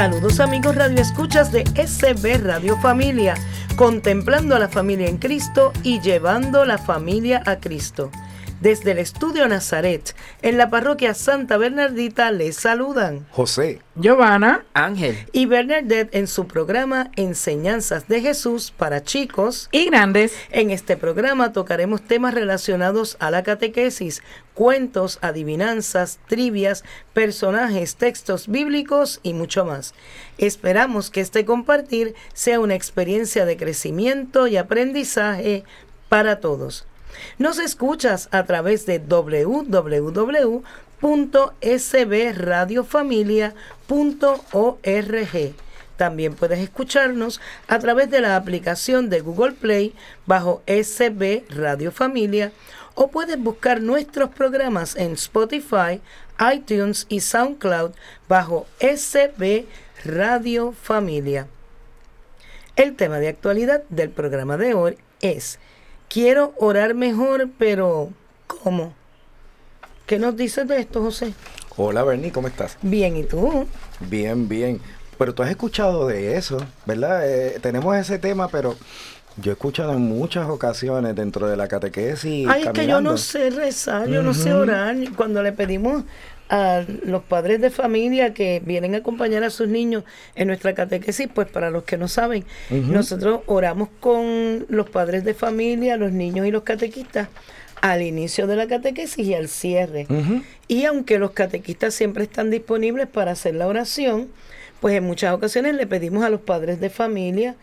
Saludos amigos Radio Escuchas de SB Radio Familia, contemplando a la familia en Cristo y llevando la familia a Cristo. Desde el estudio Nazaret, en la parroquia Santa Bernardita, les saludan José, Giovanna, Ángel y Bernadette en su programa Enseñanzas de Jesús para chicos. y grandes. En este programa tocaremos temas relacionados a la catequesis, cuentos, adivinanzas, trivias, personajes, textos bíblicos y mucho más. Esperamos que este compartir sea una experiencia de crecimiento y aprendizaje para todos. Nos escuchas a través de www.sbradiofamilia.org. También puedes escucharnos a través de la aplicación de Google Play bajo SB Radio Familia o puedes buscar nuestros programas en Spotify, iTunes y SoundCloud bajo SB Radio Familia. El tema de actualidad del programa de hoy es Quiero orar mejor, pero ¿cómo? ¿Qué nos dices de esto, José? hola Bernie, ¿cómo estás? Bien, ¿y tú? Bien, bien. Pero tú has escuchado de eso, ¿verdad? Eh, tenemos ese tema, pero yo he escuchado en muchas ocasiones dentro de la catequesis. Ay, es que yo no sé rezar, yo no sé orar. Cuando le pedimos a los padres de familia que vienen a acompañar a sus niños en nuestra catequesis, pues para los que no saben, nosotros oramos con los padres de familia, los niños y los catequistas al inicio de la catequesis y al cierre. Y aunque los catequistas siempre están disponibles para hacer la oración, pues en muchas ocasiones le pedimos a los padres de familia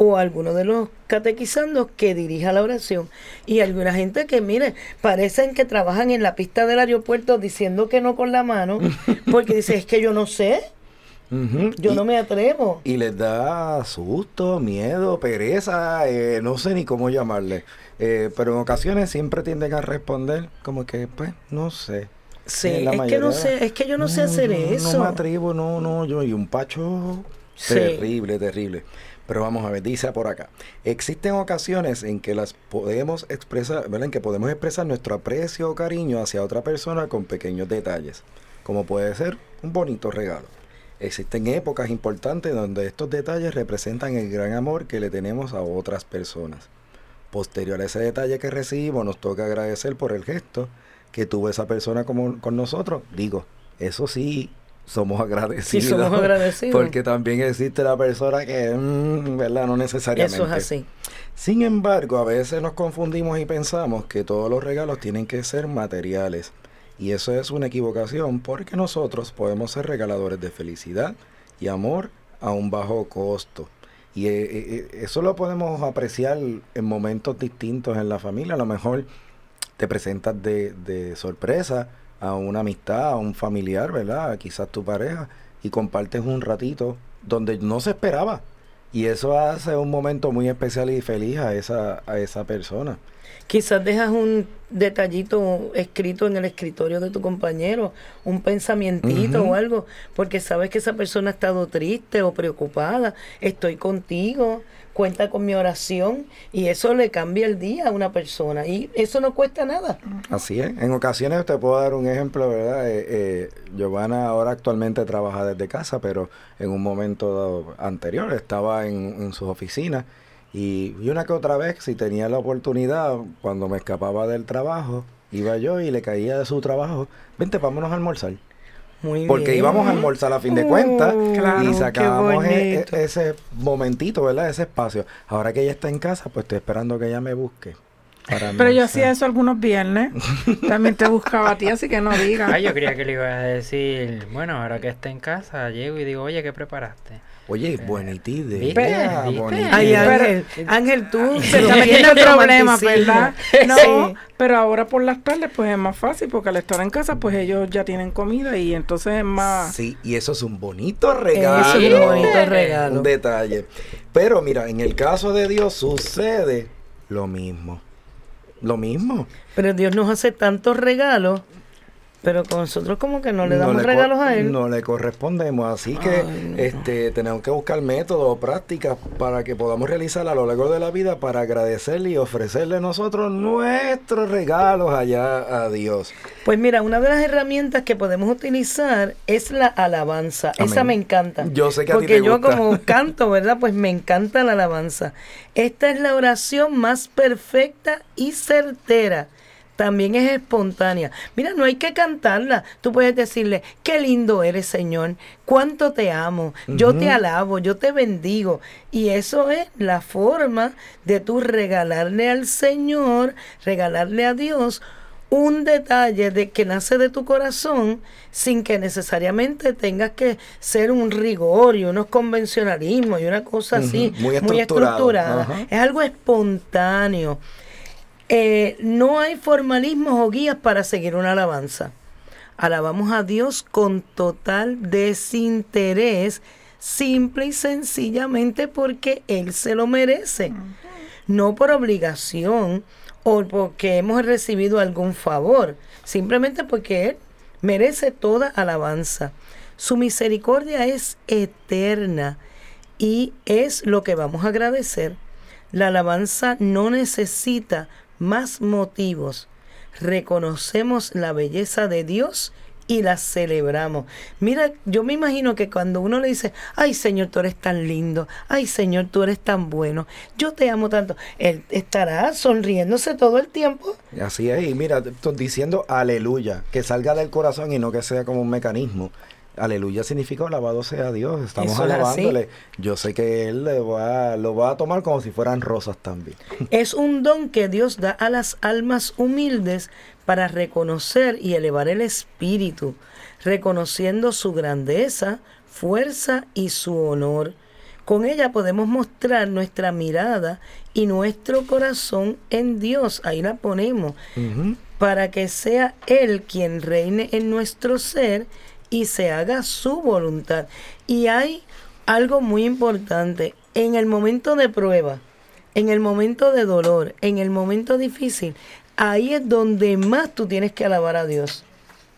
o alguno de los catequizandos que dirija la oración. Y alguna gente que, mire, parecen que trabajan en la pista del aeropuerto diciendo que no con la mano, porque dice, es que yo no sé, yo y, no me atrevo. y les da susto, miedo, pereza, eh, no sé ni cómo llamarle. Eh, pero en ocasiones siempre tienden a responder como que, pues, no sé. Sí, Eh, la es que no sé, es que yo no, sé hacer eso. No me atrevo, no, no, yo y un pacho Sí. terrible, terrible. Pero vamos a ver, dice por acá. Existen ocasiones en que las podemos expresar. En que podemos expresar nuestro aprecio o cariño hacia otra persona con pequeños detalles, como puede ser un bonito regalo. Existen épocas importantes donde estos detalles representan el gran amor que le tenemos a otras personas. Posterior a ese detalle que recibimos, nos toca agradecer por el gesto que tuvo esa persona con nosotros. Digo, eso sí, somos agradecidos. Sí, somos agradecidos. Porque también existe la persona que, mm, ¿verdad? No necesariamente. Eso es así. Sin embargo, a veces nos confundimos y pensamos que todos los regalos tienen que ser materiales. Y eso es una equivocación porque nosotros podemos ser regaladores de felicidad y amor a un bajo costo. Y eh, eh, eh, eso lo podemos apreciar en momentos distintos en la familia. A lo mejor te presentas de, de sorpresa a una amistad, a un familiar, ¿verdad? Quizás tu pareja, y compartes un ratito donde no se esperaba. Y eso hace un momento muy especial y feliz a esa, a esa persona. Quizás dejas un detallito escrito en el escritorio de tu compañero, un pensamientito o algo, porque sabes que esa persona ha estado triste o preocupada. Estoy contigo, cuenta con mi oración y eso le cambia el día a una persona y eso no cuesta nada. Así es. En ocasiones te puedo dar un ejemplo, ¿verdad? Eh, eh, Giovanna ahora actualmente trabaja desde casa, pero en un momento anterior estaba en, en sus oficinas y una que otra vez, si tenía la oportunidad, cuando me escapaba del trabajo, iba yo y le caía de su trabajo, vente, vámonos a almorzar. Muy Porque bien. íbamos a almorzar a fin de cuentas Oh, Claro, y sacábamos e- e- ese momentito, ¿verdad? Ese espacio. Ahora que ella está en casa, pues estoy esperando que ella me busque. Pero yo hacía eso algunos viernes. También te buscaba a ti, así que no digas. Ay, yo creía que le iba a decir, bueno, ahora que está en casa, llego y digo, oye, ¿qué preparaste? Oye, eh, bonita idea. Ay, Ángel, Ángel, tú se está metiendo problemas, ¿verdad? No, pero ahora por las tardes pues es más fácil porque al estar en casa pues ellos ya tienen comida y entonces es más... Sí, y eso es un bonito regalo. Es un bonito regalo. Un detalle. Pero mira, en el caso de Dios sucede lo mismo. Lo mismo. Pero Dios nos hace tantos regalos pero con nosotros como que no le damos regalos a él. No le correspondemos, así que este tenemos que buscar métodos o prácticas para que podamos realizar a lo largo de la vida para agradecerle y ofrecerle nosotros nuestros regalos allá a Dios. Pues mira, una de las herramientas que podemos utilizar es la alabanza. Esa me encanta. Yo sé que a ti te yo como canto, ¿verdad? Pues me encanta la alabanza. Esta es la oración más perfecta y certera también es espontánea. Mira, no hay que cantarla. Tú puedes decirle, qué lindo eres, Señor, cuánto te amo, yo te alabo, yo te bendigo. Y eso es la forma de tú regalarle al Señor, regalarle a Dios un detalle de que nace de tu corazón sin que necesariamente tengas que ser un rigor y unos convencionalismos y una cosa así muy, estructurada. Es algo espontáneo. Eh, no hay formalismos o guías para seguir una alabanza. Alabamos a Dios con total desinterés, simple y sencillamente porque Él se lo merece. No por obligación o porque hemos recibido algún favor, simplemente porque Él merece toda alabanza. Su misericordia es eterna y es lo que vamos a agradecer. La alabanza no necesita más motivos. Reconocemos la belleza de Dios y la celebramos. Mira, yo me imagino que cuando uno le dice, ay Señor, tú eres tan lindo, ay Señor, tú eres tan bueno, yo te amo tanto, Él estará sonriéndose todo el tiempo. Así es, y mira, diciendo aleluya, que salga del corazón y no que sea como un mecanismo. Aleluya significa alabado sea Dios, estamos alabándole. Yo sé que Él le va, lo va a tomar como si fueran rosas también. Es un don que Dios da a las almas humildes para reconocer y elevar el espíritu, reconociendo su grandeza, fuerza y su honor. Con ella podemos mostrar nuestra mirada y nuestro corazón en Dios. Ahí la ponemos. Para que sea Él quien reine en nuestro ser y se haga su voluntad. Y hay algo muy importante, en el momento de prueba, en el momento de dolor, en el momento difícil, ahí es donde más tú tienes que alabar a Dios.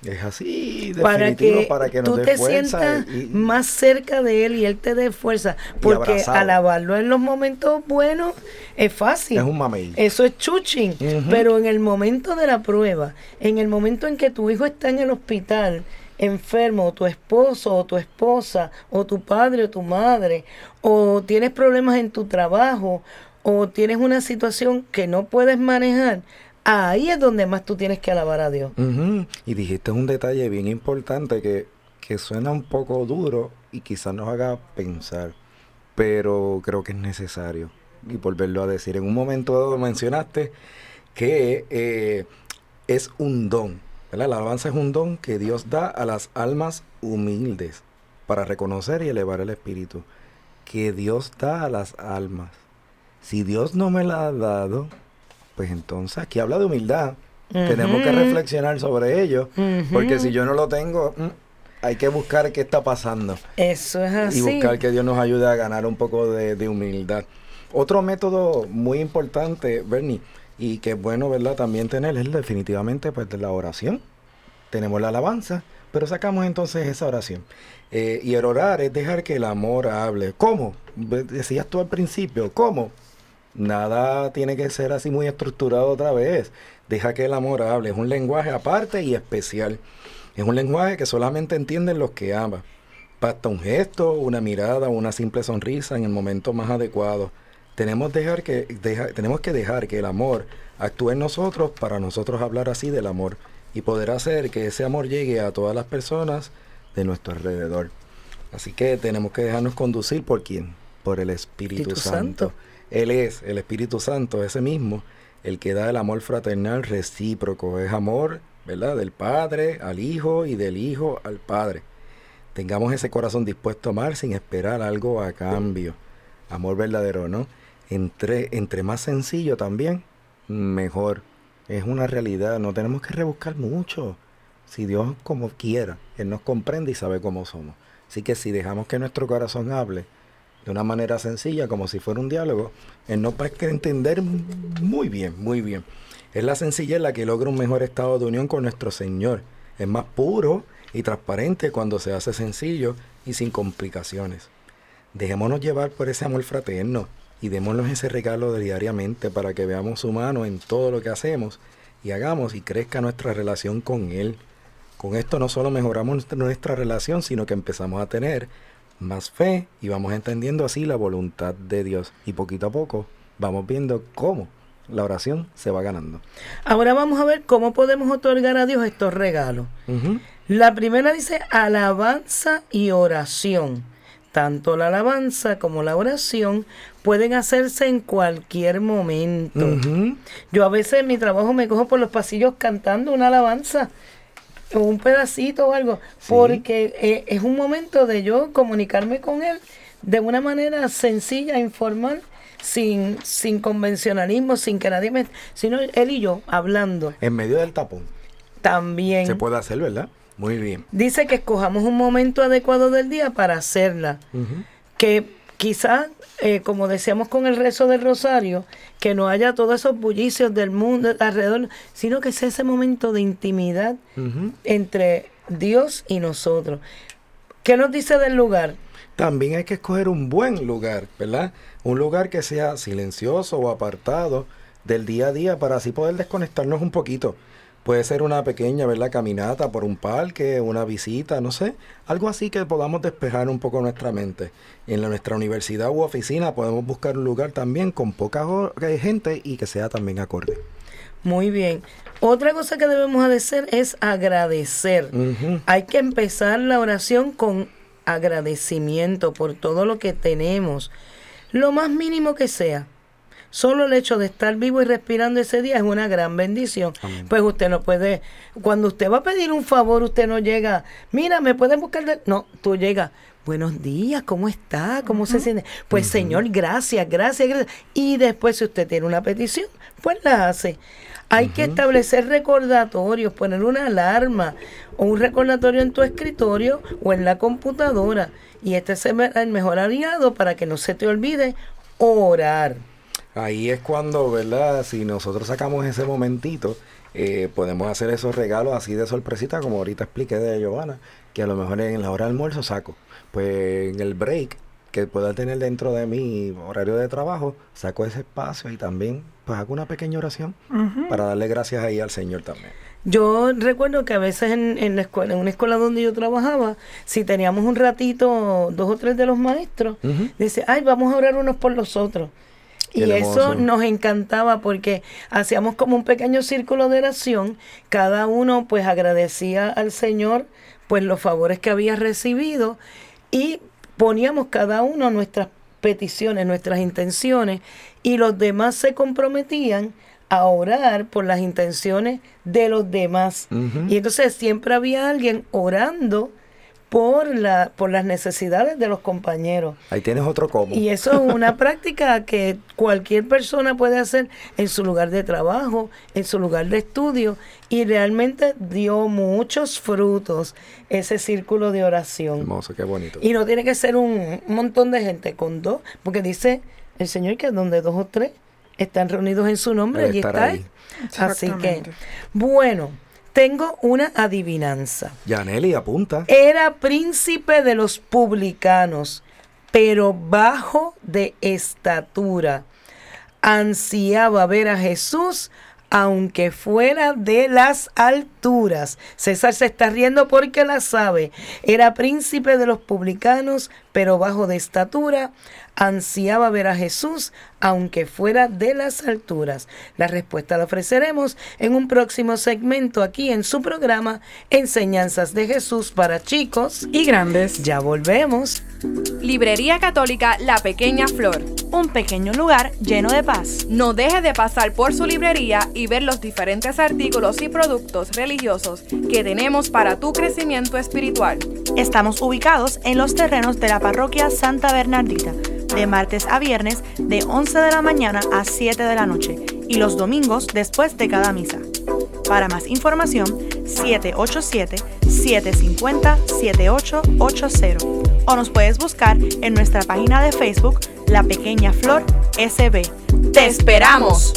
Es así, para que, para que tú te sientas más cerca de Él y Él te dé fuerza. Porque alabarlo en los momentos buenos es fácil. Es un mamey. Eso es chuching. Pero en el momento de la prueba, en el momento en que tu hijo está en el hospital enfermo, o tu esposo o tu esposa, o tu padre o tu madre, o tienes problemas en tu trabajo, o tienes una situación que no puedes manejar, ahí es donde más tú tienes que alabar a Dios. Y dijiste un detalle bien importante que, que suena un poco duro y quizás nos haga pensar, pero creo que es necesario. Y volverlo a decir, en un momento mencionaste que eh, es un don la alabanza es un don que Dios da a las almas humildes para reconocer y elevar el espíritu. Que Dios da a las almas. Si Dios no me la ha dado, pues entonces aquí habla de humildad. Tenemos que reflexionar sobre ello, porque si yo no lo tengo, mm, hay que buscar qué está pasando. Eso es así. Y buscar que Dios nos ayude a ganar un poco de, de humildad. Otro método muy importante, Bernie, y que es bueno, ¿verdad? También tener es definitivamente pues la oración. Tenemos la alabanza, pero sacamos entonces esa oración. Eh, y el orar es dejar que el amor hable. ¿Cómo? Decías tú al principio, ¿cómo? Nada tiene que ser así muy estructurado otra vez. Deja que el amor hable. Es un lenguaje aparte y especial. Es un lenguaje que solamente entienden los que aman. Basta un gesto, una mirada, una simple sonrisa en el momento más adecuado tenemos, dejar que, tenemos que dejar que el amor actúe en nosotros para nosotros hablar así del amor y poder hacer que ese amor llegue a todas las personas de nuestro alrededor. Así que tenemos que dejarnos conducir por quién? Por el Espíritu, Santo. Él es el Espíritu Santo, ese mismo, el que da el amor fraternal recíproco. Es amor, ¿verdad? Del Padre al Hijo y del Hijo al Padre. Tengamos ese corazón dispuesto a amar sin esperar algo a cambio. Amor verdadero, ¿no? Entre, entre más sencillo también, mejor. Es una realidad, no tenemos que rebuscar mucho. Si Dios como quiera, Él nos comprende y sabe cómo somos. Así que si dejamos que nuestro corazón hable de una manera sencilla, como si fuera un diálogo, Él nos va a entender muy bien, muy bien. Es la sencillez la que logra un mejor estado de unión con nuestro Señor. Es más puro y transparente cuando se hace sencillo y sin complicaciones. Dejémonos llevar por ese amor fraterno y démonos ese regalo diariamente para que veamos humano en todo lo que hacemos y hagamos y crezca nuestra relación con Él. Con esto no solo mejoramos nuestra relación, sino que empezamos a tener más fe y vamos entendiendo así la voluntad de Dios. Y poquito a poco vamos viendo cómo la oración se va ganando. Ahora vamos a ver cómo podemos otorgar a Dios estos regalos. La primera dice alabanza y oración. Tanto la alabanza como la oración pueden hacerse en cualquier momento. Yo a veces en mi trabajo me cojo por los pasillos cantando una alabanza o un pedacito o algo, porque eh, es un momento de yo comunicarme con él de una manera sencilla, informal, sin, sin convencionalismo, sin que nadie me... sino él y yo hablando. En medio del tapón. También. Se puede hacer, ¿verdad? Muy bien. Dice que escojamos un momento adecuado del día para hacerla. Que quizás, eh, como decíamos con el rezo del rosario, que no haya todos esos bullicios del mundo alrededor, sino que sea ese momento de intimidad entre Dios y nosotros. ¿Qué nos dice del lugar? También hay que escoger un buen lugar, ¿verdad? Un lugar que sea silencioso o apartado del día a día para así poder desconectarnos un poquito. Puede ser una pequeña, ¿verdad? Caminata por un parque, una visita, no sé. Algo así que podamos despejar un poco nuestra mente. En nuestra universidad u oficina podemos buscar un lugar también con poca gente y que sea también acorde. Muy bien. Otra cosa que debemos hacer es agradecer. Hay que empezar la oración con agradecimiento por todo lo que tenemos. Lo más mínimo que sea Solo el hecho de estar vivo y respirando ese día es una gran bendición. Pues usted no puede, cuando usted va a pedir un favor, usted no llega, mira, me pueden buscar, no, tú llegas, buenos días, ¿cómo está? ¿Cómo se siente? Pues Señor, gracias, gracias, gracias. Y después si usted tiene una petición, pues la hace. Hay que establecer recordatorios, poner una alarma o un recordatorio en tu escritorio o en la computadora. Y este es el mejor aliado para que no se te olvide orar. Ahí es cuando, ¿verdad? Si nosotros sacamos ese momentito, eh, podemos hacer esos regalos así de sorpresita, como ahorita expliqué de Giovanna, que a lo mejor en la hora de almuerzo saco. Pues en el break que pueda tener dentro de mi horario de trabajo, saco ese espacio y también pues hago una pequeña oración para darle gracias ahí al Señor también. Yo recuerdo que a veces en, la escuela, en una escuela donde yo trabajaba, si teníamos un ratito, dos o tres de los maestros, dice, ay, vamos a orar unos por los otros. Y eso nos encantaba porque hacíamos como un pequeño círculo de oración, cada uno pues agradecía al Señor pues los favores que había recibido y poníamos cada uno nuestras peticiones, nuestras intenciones y los demás se comprometían a orar por las intenciones de los demás. Y entonces siempre había alguien orando por, la, por las necesidades de los compañeros. Ahí tienes otro cómo. Y eso es una práctica que cualquier persona puede hacer en su lugar de trabajo, en su lugar de estudio, y realmente dio muchos frutos ese círculo de oración. Hermoso, qué bonito. Y no tiene que ser un, montón de gente, con dos, porque dice el Señor que donde dos o tres están reunidos en su nombre, allí está. Ahí. Así que, bueno. Tengo una adivinanza. Yaneli, apunta. Era príncipe de los publicanos, pero bajo de estatura. Ansiaba ver a Jesús, aunque fuera de las alturas. César se está riendo porque la sabe. Era príncipe de los publicanos, pero bajo de estatura, ansiaba ver a Jesús, aunque fuera de las alturas. La respuesta la ofreceremos en un próximo segmento aquí en su programa Enseñanzas de Jesús para chicos y grandes. Ya volvemos. Librería Católica La Pequeña Flor. Un pequeño lugar lleno de paz. No deje de pasar por su librería y ver los diferentes artículos y productos religiosos que tenemos para tu crecimiento espiritual. Estamos ubicados en los terrenos de la parroquia Santa Bernardita, de martes a viernes de 11 de la mañana a 7 de la noche y los domingos después de cada misa. Para más información, 787-750-7880 o nos puedes buscar en nuestra página de Facebook La Pequeña Flor SB. ¡Te esperamos!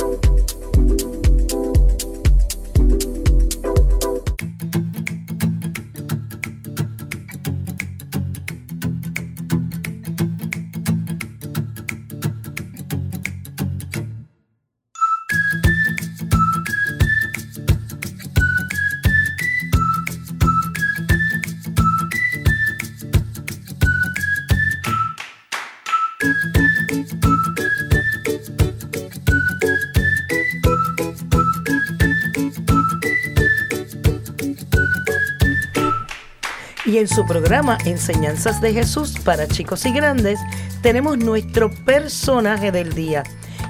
En su programa Enseñanzas de Jesús para chicos y grandes tenemos nuestro personaje del día.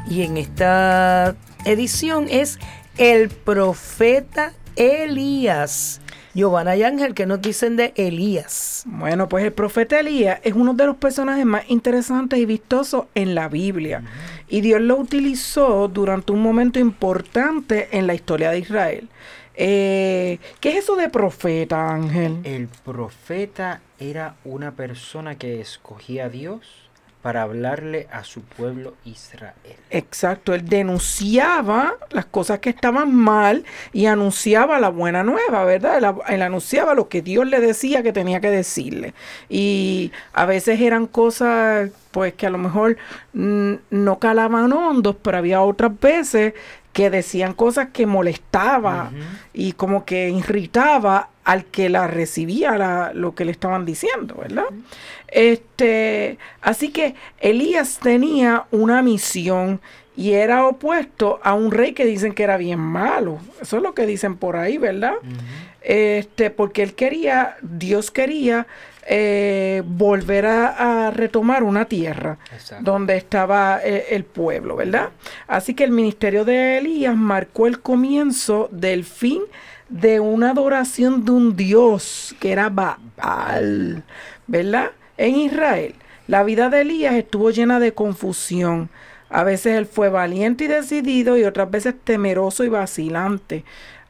Y en esta edición es el profeta Elías. Giovanna y Ángel, ¿qué nos dicen de Elías? Bueno, pues el profeta Elías es uno de los personajes más interesantes y vistosos en la Biblia. Y Dios lo utilizó durante un momento importante en la historia de Israel. Eh, ¿Qué es eso de profeta, Ángel? El profeta era una persona que escogía a Dios para hablarle a su pueblo Israel. Exacto, él denunciaba las cosas que estaban mal y anunciaba la buena nueva, ¿verdad? Él, él, anunciaba lo que Dios le decía que tenía que decirle. Y a veces eran cosas pues que a lo mejor mm, no calaban hondos, pero había otras veces que decían cosas que molestaba uh -huh. y como que irritaba al que la recibía la, lo que le estaban diciendo, ¿verdad? Uh -huh. Este, así que Elías tenía una misión y era opuesto a un rey que dicen que era bien malo. Eso es lo que dicen por ahí, ¿verdad? Uh -huh. Este, porque él quería, Dios quería eh, volver a, a, retomar una tierra Exacto. donde estaba eh, el pueblo, ¿verdad? Así que el ministerio de Elías marcó el comienzo del fin de una adoración de un dios que era Baal, ¿verdad? En Israel, la vida de Elías estuvo llena de confusión. A veces él fue valiente y decidido y otras veces temeroso y vacilante.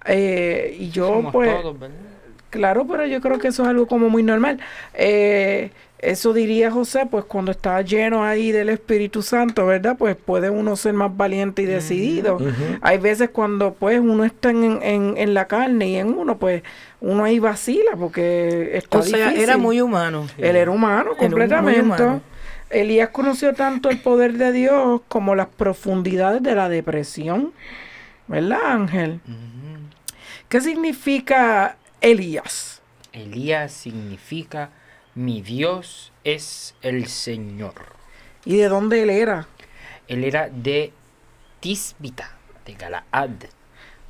Eh, y yo Somos pues... todos, ¿verdad? Claro, pero yo creo que eso es algo como muy normal. Eh, eso diría José, pues cuando está lleno ahí del Espíritu Santo, ¿verdad? Pues puede uno ser más valiente y decidido. Uh -huh. Hay veces cuando pues uno está en, en, en, la carne y en uno, pues uno ahí vacila porque está O sea, difícil. era muy humano. Él era humano completamente. Era humano. Elías conoció tanto el poder de Dios como las profundidades de la depresión. ¿Verdad, Ángel? Uh -huh. ¿Qué significa Elías. Elías significa mi Dios es el Señor. ¿Y de dónde él era? Él era de Tisbita, de Galaad.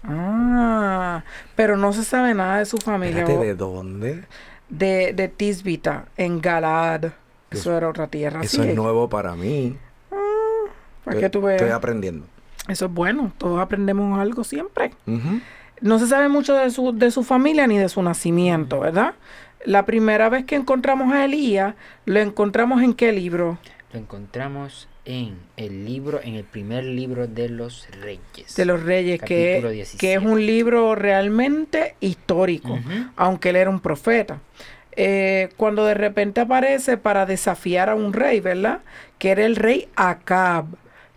Ah, pero no se sabe nada de su familia. Espérate, ¿De dónde? De, de Tisbita, en Galaad. Eso, era otra tierra. Eso sí. es nuevo para mí. Ah, ¿para qué tú ves? Estoy aprendiendo. Eso es bueno, todos aprendemos algo siempre. Uh -huh. No se sabe mucho de su, de su familia ni de su nacimiento, ¿verdad? La primera vez que encontramos a Elías, lo encontramos en qué libro? Lo encontramos en el libro, en el primer libro de los Reyes. De los Reyes, que, que, es un libro realmente histórico, uh -huh. aunque él era un profeta. Eh, cuando de repente aparece para desafiar a un rey, ¿verdad? Que era el rey Acab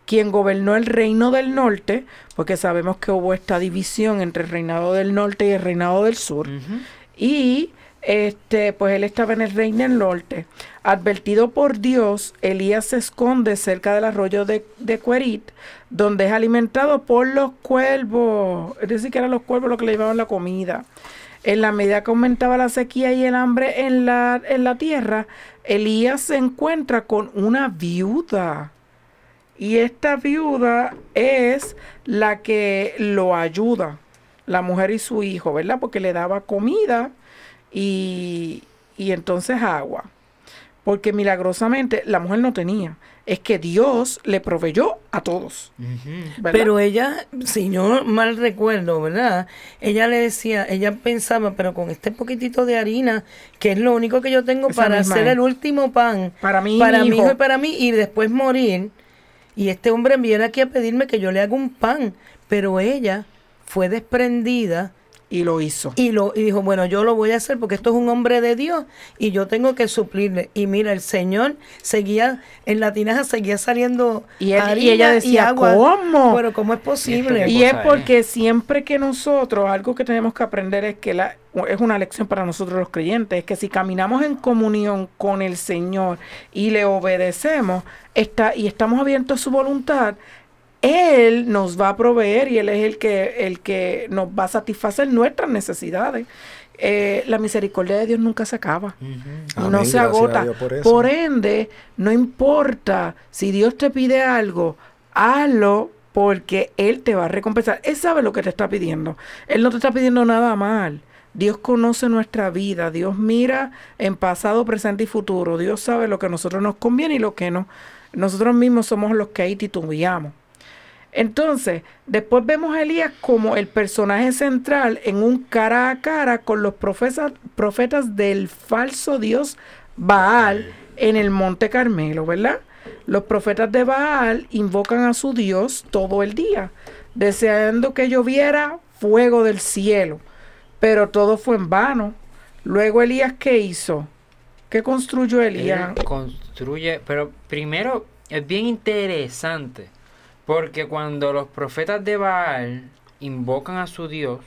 quien gobernó el reino del norte, porque sabemos que hubo esta división entre el reinado del norte y el reinado del sur. Uh -huh. Y este, pues él estaba en el reino del norte. Advertido por Dios, Elías se esconde cerca del arroyo de, de Cuerit, donde es alimentado por los cuervos. Es decir, que eran los cuervos los que le llevaban la comida. en la medida que aumentaba la sequía y el hambre en la, en la tierra, Elías se encuentra con una viuda. Y esta viuda es la que lo ayuda, la mujer y su hijo, ¿verdad? Porque le daba comida y, y entonces agua. Porque milagrosamente la mujer no tenía. Es que Dios le proveyó a todos. ¿verdad? Pero ella, si yo mal recuerdo, ¿verdad? Ella le decía, ella pensaba, pero con este poquitito de harina, que es lo único que yo tengo Esa para hacer es. el último pan, Para mí para mi mi hijo. hijo y para mí, y después morir. Y este hombre viene aquí a pedirme que yo le haga un pan, pero ella fue desprendida y lo hizo. y lo y dijo, bueno, yo lo voy a hacer porque esto es un hombre de Dios y yo tengo que suplirle. Y mira, el Señor seguía, en la tinaja seguía saliendo Y él- y ella decía, agua. ¿cómo? Pero ¿cómo es posible? ¿Qué Y es? porque siempre que nosotros, algo que tenemos que aprender es que la, es una lección para nosotros los creyentes, es que si caminamos en comunión con el Señor y le obedecemos está, y estamos abiertos a su voluntad, Él nos va a proveer y Él es el que, el que nos va a satisfacer nuestras necesidades. Eh, la misericordia de Dios nunca se acaba y Amén, no se agota. Por. Por ende, no importa si Dios te pide algo, hazlo porque Él te va a recompensar. Él sabe lo que te está pidiendo. Él no te está pidiendo nada mal. Dios conoce nuestra vida. Dios mira en pasado, presente y futuro. Dios sabe lo que a nosotros nos conviene y lo que no. Nosotros mismos somos los que ahí titubeamos. Entonces, después vemos a Elías como el personaje central en un cara a cara con los profetas, del falso dios Baal en el monte Carmelo, ¿verdad? Los profetas de Baal invocan a su dios todo el día, deseando que lloviera fuego del cielo, pero todo fue en vano. Luego Elías, ¿qué hizo? ¿Qué construyó Elías? Construye, pero primero es bien interesante, porque cuando los profetas de Baal invocan a su Dios,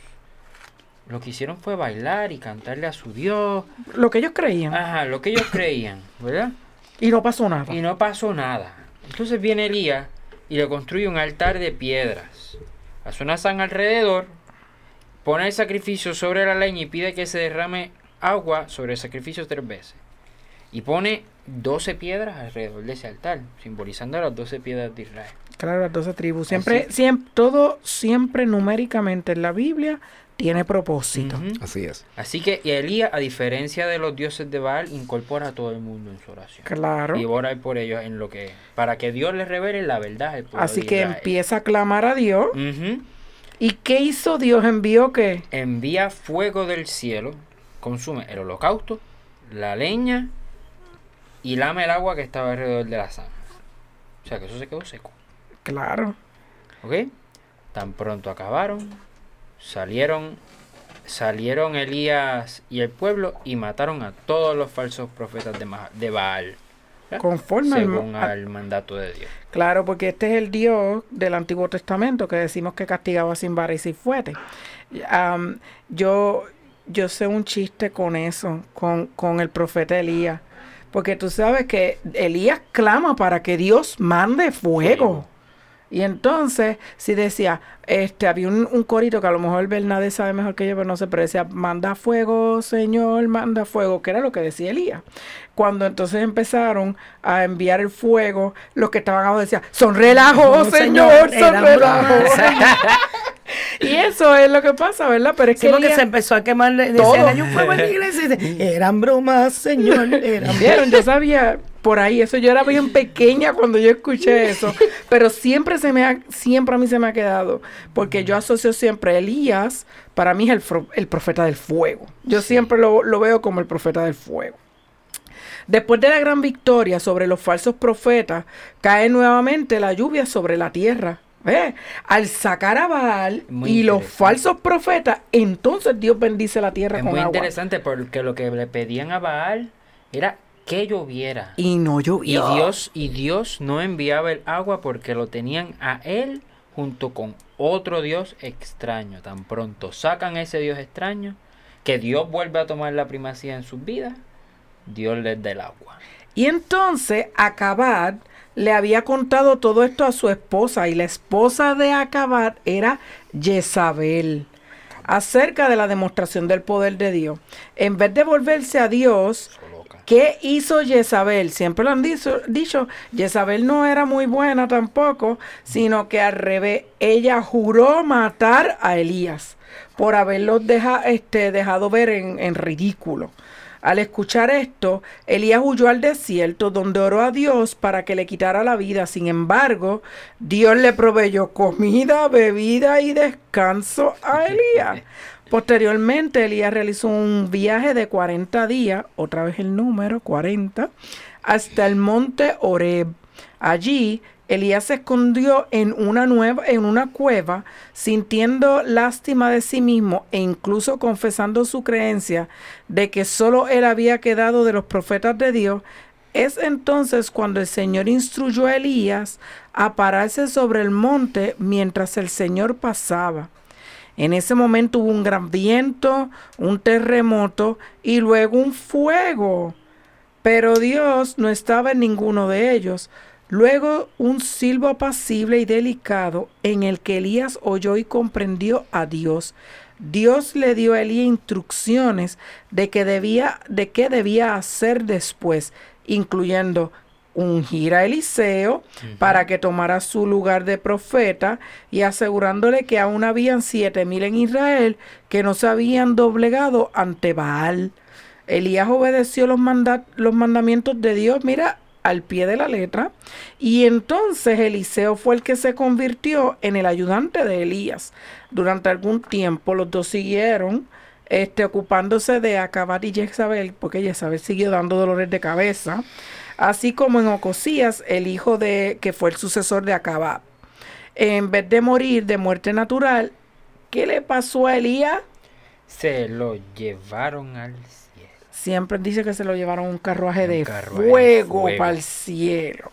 lo que hicieron fue bailar y cantarle a su Dios, Lo que ellos creían. ajá, lo que ellos creían, ¿verdad? Y no pasó nada. Y no pasó nada. Entonces viene Elías y le construye un altar de piedras. Hace una zanja alrededor, pone el sacrificio sobre la leña y pide que se derrame agua sobre el sacrificio tres veces. Y pone 12 piedras alrededor de ese altar, simbolizando las 12 piedras de Israel. Claro, las 12 tribus. Siempre, Así. siempre, todo siempre numéricamente en la Biblia tiene propósito. Así es. Así que Elías, a diferencia de los dioses de Baal, incorpora a todo el mundo en su oración. Claro. Y ora por ellos en lo que para que Dios les revele la verdad Así que empieza a clamar a Dios. ¿Y qué hizo Dios? Envió qué? envía fuego del cielo, consume el holocausto, la leña y lame el agua que estaba alrededor de la zanja. O sea que eso se quedó seco. Claro. ¿Ok? Tan pronto acabaron, salieron, salieron Elías y el pueblo y mataron a todos los falsos profetas de, Ma- de Baal. ¿verdad? Conforme según al mandato de Dios. Claro, porque este es el Dios del Antiguo Testamento que decimos que castigaba sin vara y sin fuete. Yo, yo sé un chiste con eso, con, con el profeta Elías. Porque tú sabes que Elías clama para que Dios mande fuego. Fuego. Y entonces, si decía, este, había un, un corito que a lo mejor Bernadette sabe mejor que yo, pero no sé, pero decía, manda fuego, Señor, manda fuego, que era lo que decía Elías. Cuando entonces empezaron a enviar el fuego, los que estaban abajo decían, son relajos, No, Señor, señor, son relajos. bromas. y eso es lo que pasa, ¿verdad? Pero es Sí, que porque Elías- se empezó a quemar, decían, hay un fuego en la iglesia, y dice, eran bromas, señor, eran ¿Vieron? Yo sabía por ahí eso. Yo era bien pequeña cuando yo escuché eso. Pero siempre se me ha, siempre a mí se me ha quedado. Porque yo asocio siempre a Elías, para mí es el, el profeta del fuego. Yo siempre lo, lo veo como el profeta del fuego. Después de la gran victoria sobre los falsos profetas, cae nuevamente la lluvia sobre la tierra. ¿Ve? Al sacar a Baal Muy y los falsos profetas, entonces Dios bendice la tierra Es con muy agua. interesante porque lo que le pedían a Baal era que lloviera. Y no Y llovió. Dios, y Dios no enviaba el agua porque lo tenían a él junto con otro Dios extraño. Tan pronto sacan a ese Dios extraño, que Dios vuelve a tomar la primacía en sus vidas, Dios les da el agua. Y entonces Acabad le había contado todo esto a su esposa y la esposa de Acabad era Jezabel. acerca de la demostración del poder de Dios. En vez de volverse a Dios, ¿qué hizo Jezabel? Siempre lo han dicho, dicho, Jezabel no era muy buena tampoco, sino que al revés, ella juró matar a Elías por haberlo deja, este, dejado ver en, en ridículo. Al escuchar esto, Elías huyó al desierto donde oró a Dios para que le quitara la vida. Sin embargo, Dios le proveyó comida, bebida y descanso a Elías. Posteriormente, Elías realizó un viaje de 40 días, otra vez el número 40, hasta el monte Oreb. Allí Elías se escondió en una nueva, en una cueva, sintiendo lástima de sí mismo e incluso confesando su creencia de que solo él había quedado de los profetas de Dios. Es entonces cuando el Señor instruyó a Elías a pararse sobre el monte mientras el Señor pasaba. En ese momento hubo un gran viento, un terremoto y luego un fuego. Pero Dios no estaba en ninguno de ellos. Luego un silbo apacible y delicado en el que Elías oyó y comprendió a Dios. Dios le dio a Elías instrucciones de, que debía, de qué debía hacer después, incluyendo ungir a Eliseo para que tomara su lugar de profeta y asegurándole que aún habían siete mil en Israel que no se habían doblegado ante Baal. Elías obedeció los, los mandamientos de Dios. Mira, al pie de la letra. Y entonces Eliseo fue el que se convirtió en el ayudante de Elías. Durante algún tiempo los dos siguieron este, ocupándose de Acabar y Jezabel, porque Jezabel siguió dando dolores de cabeza, así como en Ocosías, el hijo de que fue el sucesor de Acabab. En vez de morir de muerte natural, ¿qué le pasó a Elías? Se lo llevaron al siempre dice que se lo llevaron un carruaje, de, fuego para el cielo.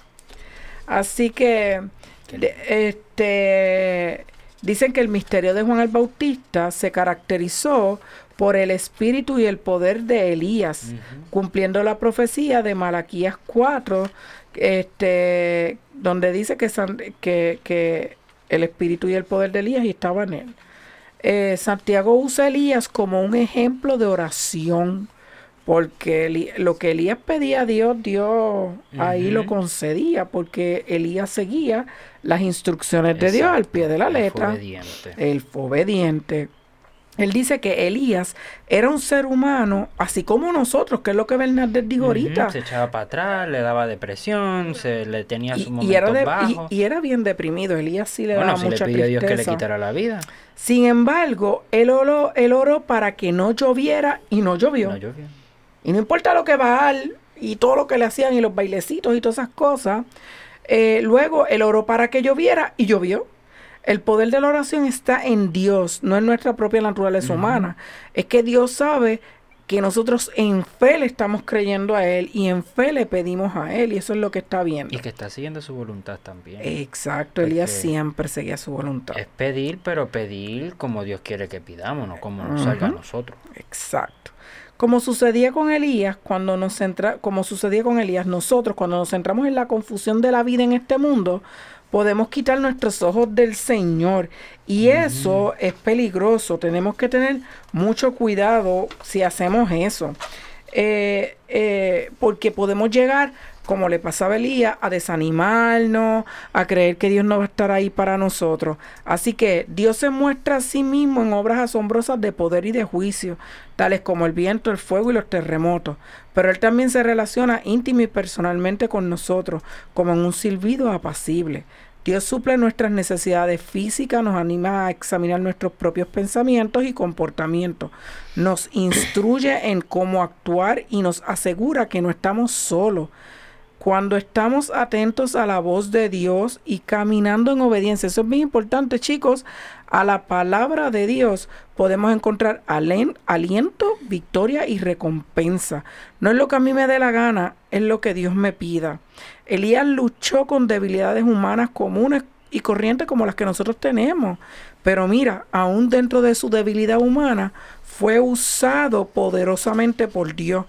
Así que este dicen que el misterio de Juan el Bautista se caracterizó por el espíritu y el poder de Elías, cumpliendo la profecía de Malaquías 4, este, donde dice que, que, que, el espíritu y el poder de Elías estaban en él. Eh, Santiago usa a Elías como un ejemplo de oración porque lo que Elías pedía a Dios, Dios ahí lo concedía, porque Elías seguía las instrucciones de Dios al pie de la letra. obediente. Él fue obediente. Él dice que Elías era un ser humano, así como nosotros, que es lo que Bernardes dijo ahorita. Se echaba para atrás, le daba depresión, se le tenía su y, y era Y, era bien deprimido. Elías sí le daba mucha le pidió a Dios que le quitara la vida. Sin embargo, él oró, él oró para que no lloviera y no llovió. No llovió. Y no importa lo que Baal y todo lo que le hacían y los bailecitos y todas esas cosas, eh, luego él oró para que lloviera y llovió. El poder de la oración está en Dios, no en nuestra propia naturaleza humana. Es que Dios sabe que nosotros en fe le estamos creyendo a Él y en fe le pedimos a Él y eso es lo que está viendo. Y que está siguiendo su voluntad también. Exacto, Elías siempre seguía su voluntad. Es pedir, pero pedir como Dios quiere que pidamos, no como nos salga a nosotros. Exacto. Como sucedía con Elías, cuando nos centra, como sucedía con Elías, nosotros cuando nos centramos en la confusión de la vida en este mundo, podemos quitar nuestros ojos del Señor. Y eso es peligroso. Tenemos que tener mucho cuidado si hacemos eso, eh, eh, porque podemos llegar como le pasaba a Elías, a desanimarnos, a creer que Dios no va a estar ahí para nosotros. Así que Dios se muestra a sí mismo en obras asombrosas de poder y de juicio, tales como el viento, el fuego y los terremotos. Pero Él también se relaciona íntimo y personalmente con nosotros, como en un silbido apacible. Dios suple nuestras necesidades físicas, nos anima a examinar nuestros propios pensamientos y comportamientos, nos instruye en cómo actuar y nos asegura que no estamos solos cuando estamos atentos a la voz de Dios y caminando en obediencia. Eso es muy importante, chicos. A la palabra de Dios podemos encontrar aliento, victoria y recompensa. No es lo que a mí me dé la gana, es lo que Dios me pida. Elías luchó con debilidades humanas comunes y corrientes como las que nosotros tenemos. Pero mira, aún dentro de su debilidad humana, fue usado poderosamente por Dios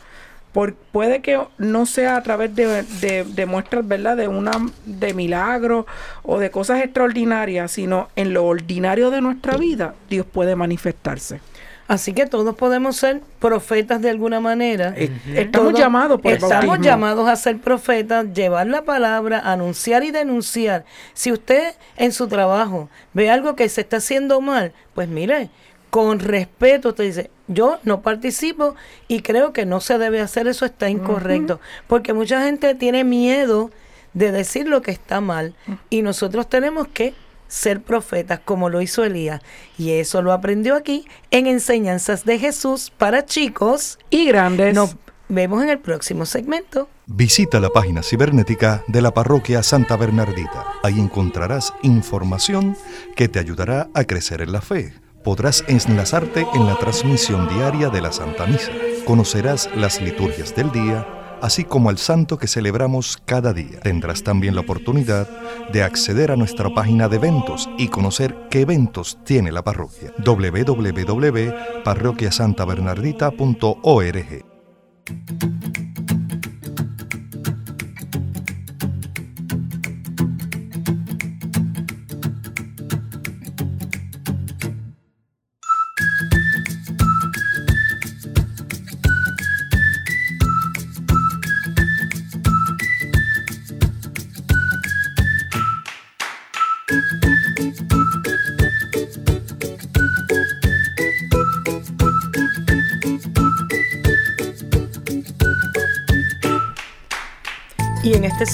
por, puede que no sea a través de, de, de muestras, ¿verdad? De una de milagros o de cosas extraordinarias, sino en lo ordinario de nuestra vida, Dios puede manifestarse. Así que todos podemos ser profetas de alguna manera. Estamos Todos llamados por el Estamos bautismo. llamados a ser profetas, llevar la palabra, anunciar y denunciar. Si usted en su trabajo ve algo que se está haciendo mal, pues mire, con respeto usted dice, yo no participo y creo que no se debe hacer, eso está incorrecto. Porque mucha gente tiene miedo de decir lo que está mal y nosotros tenemos que ser profetas como lo hizo Elías. Y eso lo aprendió aquí en Enseñanzas de Jesús para chicos. Y grandes. Nos vemos en el próximo segmento. Visita la página cibernética de la parroquia Santa Bernardita. Ahí encontrarás información que te ayudará a crecer en la fe. Podrás enlazarte en la transmisión diaria de la Santa Misa. Conocerás las liturgias del día, así como al santo que celebramos cada día. Tendrás también la oportunidad de acceder a nuestra página de eventos y conocer qué eventos tiene la parroquia. www.parroquiasantabernardita.org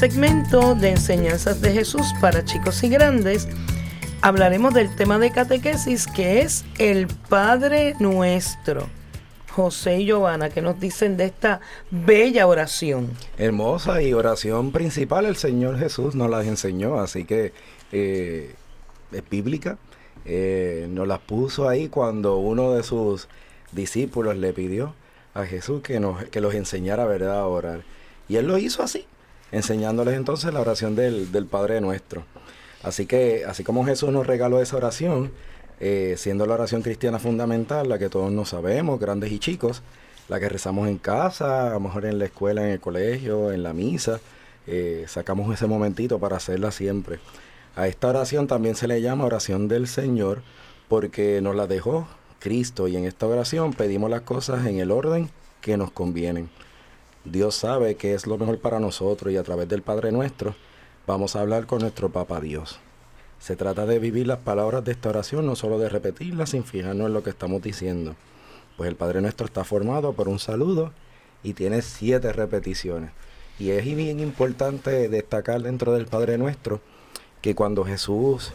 segmento de enseñanzas de Jesús para chicos y grandes, hablaremos del tema de catequesis que es el Padre Nuestro. José y Giovanna, que nos dicen de esta bella oración. Hermosa y oración principal el Señor Jesús nos las enseñó, así que eh, es bíblica. Eh, nos las puso ahí cuando uno de sus discípulos le pidió a Jesús que, nos, que los enseñara ¿verdad? a orar. Y él lo hizo así, enseñándoles entonces la oración del, del Padre Nuestro. Así que, así como Jesús nos regaló esa oración, eh, siendo la oración cristiana fundamental, la que todos nos sabemos, grandes y chicos, la que rezamos en casa, a lo mejor en la escuela, en el colegio, en la misa, eh, sacamos ese momentito para hacerla siempre. A esta oración también se le llama oración del Señor porque nos la dejó Cristo y en esta oración pedimos las cosas en el orden que nos convienen. Dios sabe qué es lo mejor para nosotros y a través del Padre nuestro vamos a hablar con nuestro Papa Dios. Se trata de vivir las palabras de esta oración, no solo de repetirlas sin fijarnos en lo que estamos diciendo. Pues el Padre Nuestro está formado por un saludo y tiene siete repeticiones. Y es bien importante destacar dentro del Padre Nuestro que cuando Jesús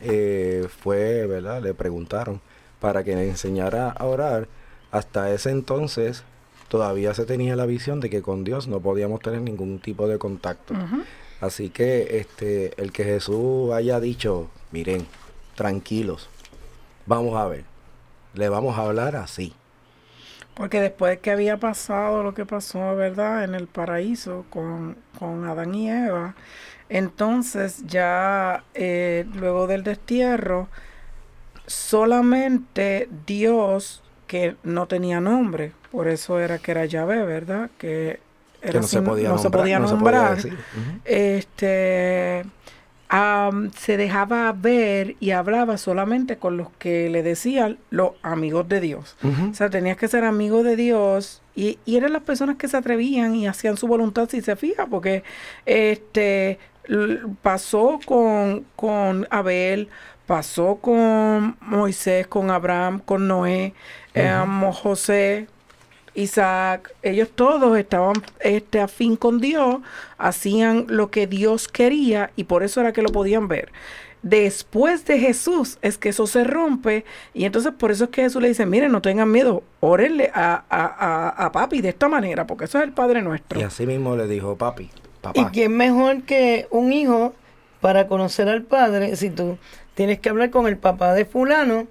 eh, fue, ¿verdad? Le preguntaron para que le enseñara a orar, hasta ese entonces todavía se tenía la visión de que con Dios no podíamos tener ningún tipo de contacto. Así que este, el que Jesús haya dicho, miren, tranquilos, vamos a ver, le vamos a hablar así. Porque después que había pasado lo que pasó, ¿verdad? En el paraíso con, con Adán y Eva, entonces ya eh, luego del destierro, solamente Dios, que no tenía nombre, por eso era que era Yahvé, ¿verdad? Que, era no se podía no se nombrar, no se podía. Ujú. este se dejaba ver y hablaba solamente con los que le decían los amigos de Dios. O sea, tenías que ser amigo de Dios y, y eran las personas que se atrevían y hacían su voluntad si se fija, porque este pasó con, con Abel, pasó con Moisés, con Abraham, con Noé, eh, José, Isaac, ellos todos estaban este, a fin con Dios, hacían lo que Dios quería y por eso era que lo podían ver. Después de Jesús es que eso se rompe y entonces por eso es que Jesús le dice, miren, no tengan miedo, órenle a, a, a, a papi de esta manera, porque eso es el Padre nuestro. Y así mismo le dijo, papi, ¿Y papá. quién mejor que un hijo para conocer al padre? Si tú tienes que hablar con el papá de fulano,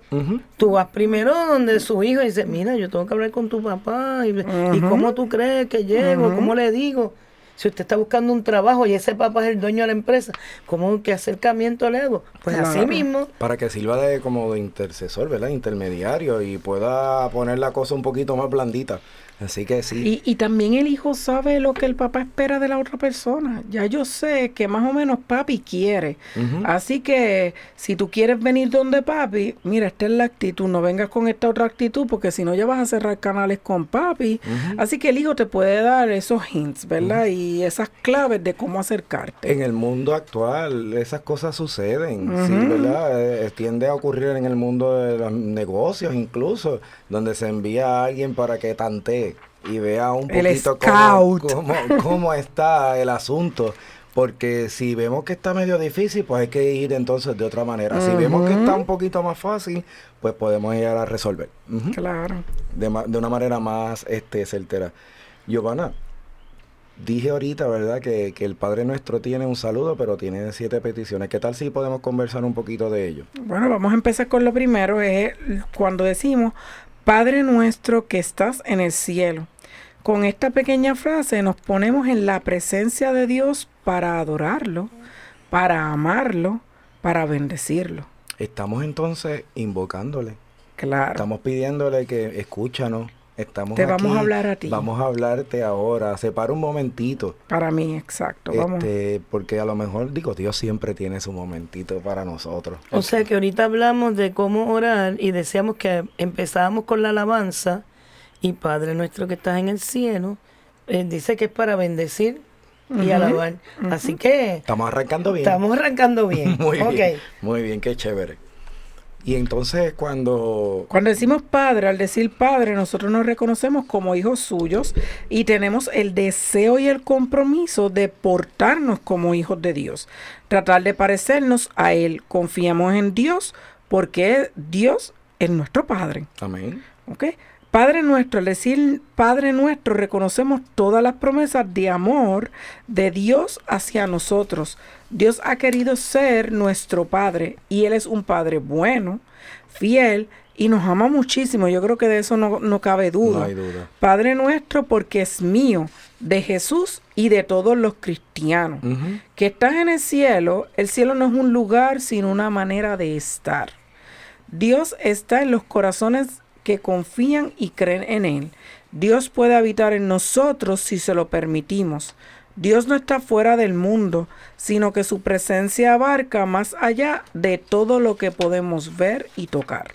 tú vas primero donde su hijo y dices, mira, yo tengo que hablar con tu papá. ¿Y, y cómo tú crees que llego? ¿Cómo le digo? Si usted está buscando un trabajo y ese papá es el dueño de la empresa, ¿cómo qué acercamiento le hago? Pues así mismo. Para que sirva de como de intercesor, ¿verdad? Intermediario y pueda poner la cosa un poquito más blandita Así que sí. Y, y también el hijo sabe lo que el papá espera de la otra persona. Ya yo sé que más o menos papi quiere. Así que si tú quieres venir donde papi, mira, esta es la actitud. No vengas con esta otra actitud porque si no ya vas a cerrar canales con papi. Así que el hijo te puede dar esos hints, ¿verdad? Y esas claves de cómo acercarte. En el mundo actual esas cosas suceden, sí. ¿verdad? Eh, tiende a ocurrir en el mundo de los negocios incluso, donde se envía a alguien para que tantee y vea un poquito cómo, cómo, cómo está el asunto. Porque si vemos que está medio difícil, pues hay que ir entonces de otra manera. Si vemos que está un poquito más fácil, pues podemos ir a resolver. Claro. de una manera más este, certera. Giovanna, dije ahorita, ¿verdad? Que, que el Padre Nuestro tiene un saludo, pero tiene siete peticiones. ¿Qué tal si podemos conversar un poquito de ello? Bueno, vamos a empezar con lo primero, es cuando decimos, Padre nuestro que estás en el cielo. Con esta pequeña frase nos ponemos en la presencia de Dios para adorarlo, para amarlo, para bendecirlo. Estamos entonces invocándole. Claro. Estamos pidiéndole que escúchanos. Estamos Te vamos aquí, a hablar a ti. Vamos a hablarte ahora. Separa un momentito. Para mí, exacto. Vamos. Este, porque a lo mejor, digo, Dios siempre tiene su momentito para nosotros. O sea que ahorita hablamos de cómo orar y decíamos que empezábamos con la alabanza y Padre nuestro que estás en el cielo, eh, dice que es para bendecir y alabar. Así que Estamos arrancando bien. estamos arrancando bien. Muy bien. Muy bien, qué chévere. Y entonces cuando Cuando decimos Padre, al decir Padre, nosotros nos reconocemos como hijos suyos y tenemos el deseo y el compromiso de portarnos como hijos de Dios, tratar de parecernos a Él. Confiamos en Dios porque Dios es nuestro Padre. Amén. ¿ok? Padre nuestro, al decir Padre nuestro, reconocemos todas las promesas de amor de Dios hacia nosotros. Dios ha querido ser nuestro Padre y Él es un Padre bueno, fiel y nos ama muchísimo. Yo creo que de eso no, no cabe duda. No hay duda. Padre nuestro porque es mío, de Jesús y de todos los cristianos. Que estás en el cielo, el cielo no es un lugar, sino una manera de estar. Dios está en los corazones que confían y creen en Él. Dios puede habitar en nosotros si se lo permitimos. Dios no está fuera del mundo, sino que su presencia abarca más allá de todo lo que podemos ver y tocar.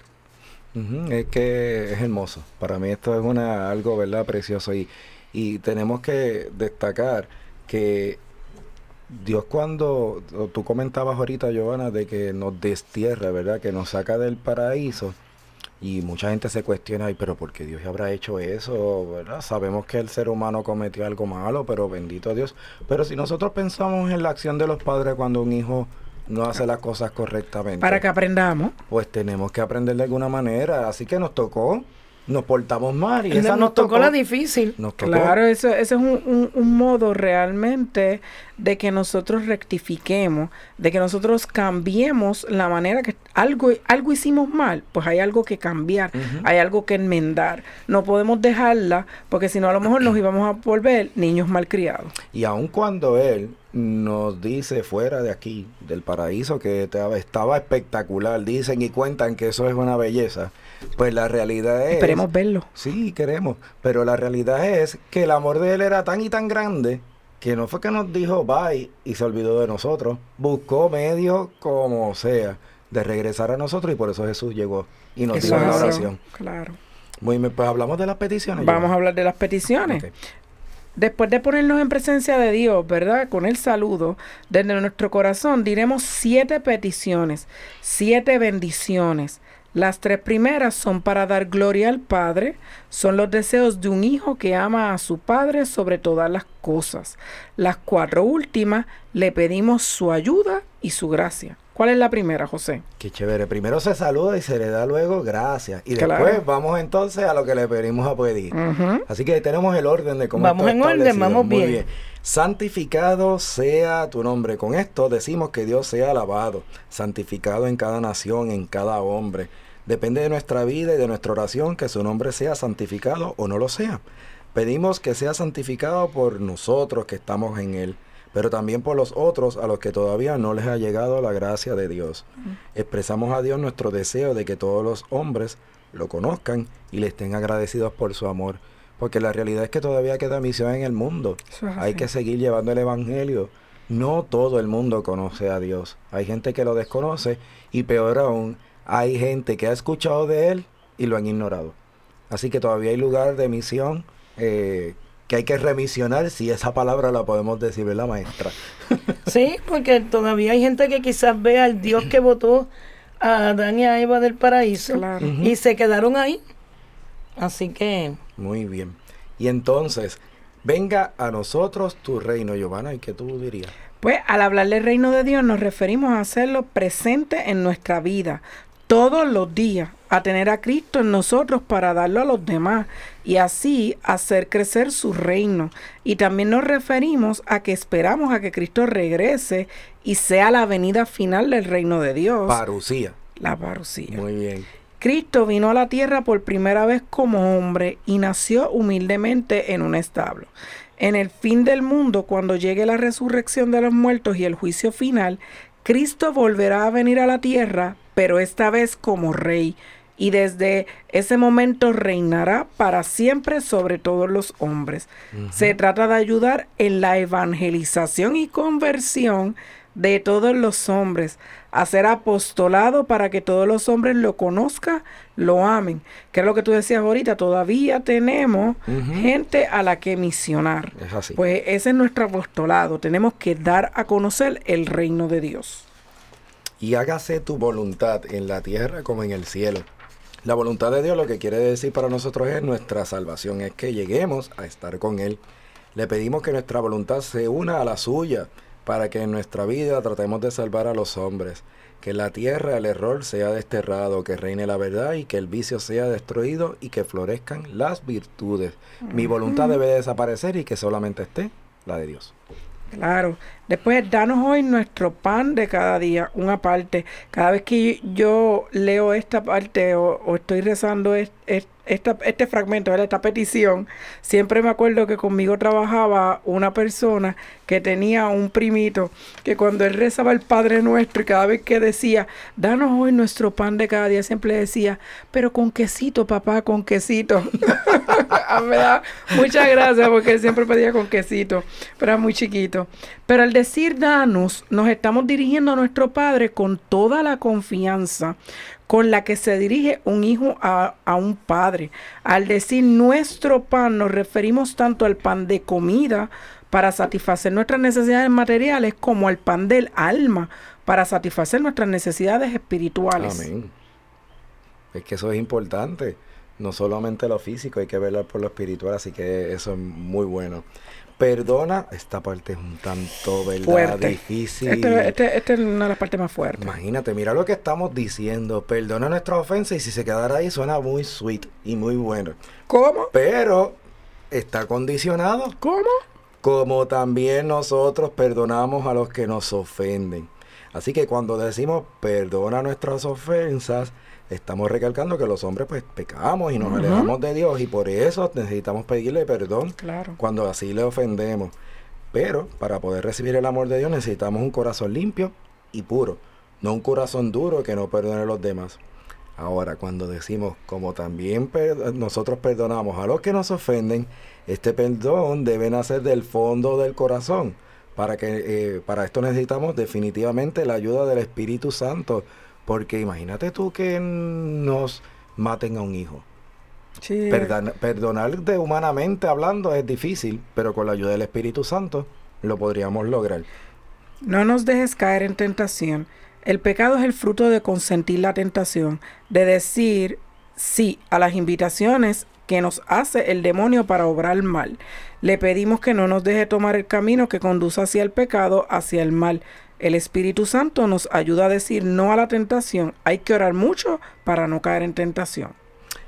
Es que es hermoso. Para mí esto es una algo, ¿verdad? Precioso. Y, y tenemos que destacar que Dios cuando, tú comentabas ahorita, Giovanna, de que nos destierra, ¿verdad? Que nos saca del paraíso. Y mucha gente se cuestiona, "Ay, pero ¿por qué Dios habrá hecho eso? ¿verdad? Sabemos que el ser humano cometió algo malo, pero bendito Dios. Pero si nosotros pensamos en la acción de los padres cuando un hijo no hace las cosas correctamente Para que aprendamos. pues tenemos que aprender de alguna manera. Así que nos tocó, nos portamos mal y, Y esa nos tocó la difícil. Nos tocó. Claro, eso, eso es un, un- un modo realmente de que nosotros rectifiquemos, de que nosotros cambiemos la manera que algo, algo hicimos mal, pues hay algo que cambiar, hay algo que enmendar. No podemos dejarla porque si no a lo mejor nos íbamos a volver niños malcriados. Y aun cuando Él nos dice fuera de aquí, del paraíso, que estaba, espectacular, dicen y cuentan que eso es una belleza, pues la realidad es... Esperemos verlo. Sí, queremos, pero la realidad es que el amor de Él era tan y tan grande que no fue que nos dijo bye y se olvidó de nosotros, buscó medios como sea de regresar a nosotros y por eso Jesús llegó y nos dio la oración. Claro. Muy bien, pues hablamos de las peticiones. Vamos a hablar de las peticiones. Después de ponernos en presencia de Dios, ¿verdad? Con el saludo desde nuestro corazón, diremos siete peticiones, siete bendiciones. Las tres primeras son para dar gloria al Padre, son los deseos de un hijo que ama a su Padre sobre todas las cosas. Las cuatro últimas le pedimos su ayuda y su gracia. ¿Cuál es la primera, José? Qué chévere. Primero se saluda y se le da luego gracias. Y Claro. después vamos entonces a lo que le pedimos a pedir. Así que tenemos el orden de cómo Vamos en orden, establecido. vamos Muy bien. Santificado sea tu nombre. Con esto decimos que Dios sea alabado, santificado en cada nación, en cada hombre. Depende de nuestra vida y de nuestra oración que su nombre sea santificado o no lo sea. Pedimos que sea santificado por nosotros que estamos en él, pero también por los otros a los que todavía no les ha llegado la gracia de Dios. Expresamos a Dios nuestro deseo de que todos los hombres lo conozcan y le estén agradecidos por su amor. porque la realidad es que todavía queda misión en el mundo. Es Hay que seguir llevando el Evangelio. No todo el mundo conoce a Dios. Hay gente que lo desconoce y peor aún, hay gente que ha escuchado de Él y lo han ignorado. Así que todavía hay lugar de misión eh, que hay que remisionar, si esa palabra la podemos decir, ¿verdad, maestra? Sí, porque todavía hay gente que quizás ve al Dios que votó a Adán y a Eva del paraíso Claro. y se quedaron ahí. Así que Muy bien. Y entonces, venga a nosotros tu reino, Giovanna, ¿y qué tú dirías? Pues al hablar del reino de Dios nos referimos a hacerlo presente en nuestra vida, todos los días, a tener a Cristo en nosotros para darlo a los demás y así hacer crecer su reino. Y también nos referimos a que esperamos a que Cristo regrese y sea la venida final del reino de Dios. Parucía. la parucía. Muy bien. Cristo vino a la tierra por primera vez como hombre y nació humildemente en un establo. En el fin del mundo, cuando llegue la resurrección de los muertos y el juicio final, Cristo volverá a venir a la tierra, pero esta vez como rey, y desde ese momento reinará para siempre sobre todos los hombres. Se trata de ayudar en la evangelización y conversión de todos los hombres, hacer apostolado para que todos los hombres lo conozcan, lo amen. Que es lo que tú decías ahorita, todavía tenemos gente a la que misionar. Es así. Pues ese es nuestro apostolado, tenemos que dar a conocer el reino de Dios. y hágase tu voluntad en la tierra como en el cielo. La voluntad de Dios lo que quiere decir para nosotros es nuestra salvación, es que lleguemos a estar con Él. Le pedimos que nuestra voluntad se una a la suya para que en nuestra vida tratemos de salvar a los hombres, que en la tierra el error sea desterrado, que reine la verdad y que el vicio sea destruido y que florezcan las virtudes. Mi voluntad debe desaparecer y que solamente esté la de Dios. Claro. Después, danos hoy nuestro pan de cada día, una parte. Cada vez que yo leo esta parte o, o estoy rezando es- es- este fragmento, esta petición, siempre me acuerdo que conmigo trabajaba una persona que tenía un primito que cuando él rezaba el Padre Nuestro y cada vez que decía, danos hoy nuestro pan de cada día, siempre decía, pero con quesito, papá, con quesito. me da muchas gracias porque él siempre pedía con quesito, pero era muy chiquito. Pero al decir danos, nos estamos dirigiendo a nuestro Padre con toda la confianza con la que se dirige un hijo a, a un padre. Al decir nuestro pan, nos referimos tanto al pan de comida para satisfacer nuestras necesidades materiales como al pan del alma para satisfacer nuestras necesidades espirituales. Amén. Es que eso es importante. No solamente lo físico, hay que velar por lo espiritual, así que eso es muy bueno. Perdona, esta parte es un tanto, ¿verdad? Fuerte. Difícil. Este, este- esta es una de las partes más fuertes. Imagínate, mira lo que estamos diciendo. Perdona nuestra ofensa y si se quedara ahí suena muy sweet y muy bueno. ¿Cómo? Pero está condicionado ¿Cómo? como también nosotros perdonamos a los que nos ofenden. Así que cuando decimos perdona nuestras ofensas, estamos recalcando que los hombres pues pecamos y nos Ujú. alejamos de Dios y por eso necesitamos pedirle perdón Claro. cuando así le ofendemos. Pero para poder recibir el amor de Dios necesitamos un corazón limpio y puro, no un corazón duro que no perdone a los demás. Ahora, cuando decimos, como también per- nosotros perdonamos a los que nos ofenden, este perdón debe nacer del fondo del corazón. Para, que, eh, para esto necesitamos definitivamente la ayuda del Espíritu Santo. Porque imagínate tú que nos maten a un hijo. Sí. Perdon- perdonar de humanamente hablando es difícil, pero con la ayuda del Espíritu Santo lo podríamos lograr. No nos dejes caer en tentación. El pecado es el fruto de consentir la tentación, de decir sí a las invitaciones que nos hace el demonio para obrar mal. Le pedimos que no nos deje tomar el camino que conduce hacia el pecado, hacia el mal. El Espíritu Santo nos ayuda a decir no a la tentación. Hay que orar mucho para no caer en tentación.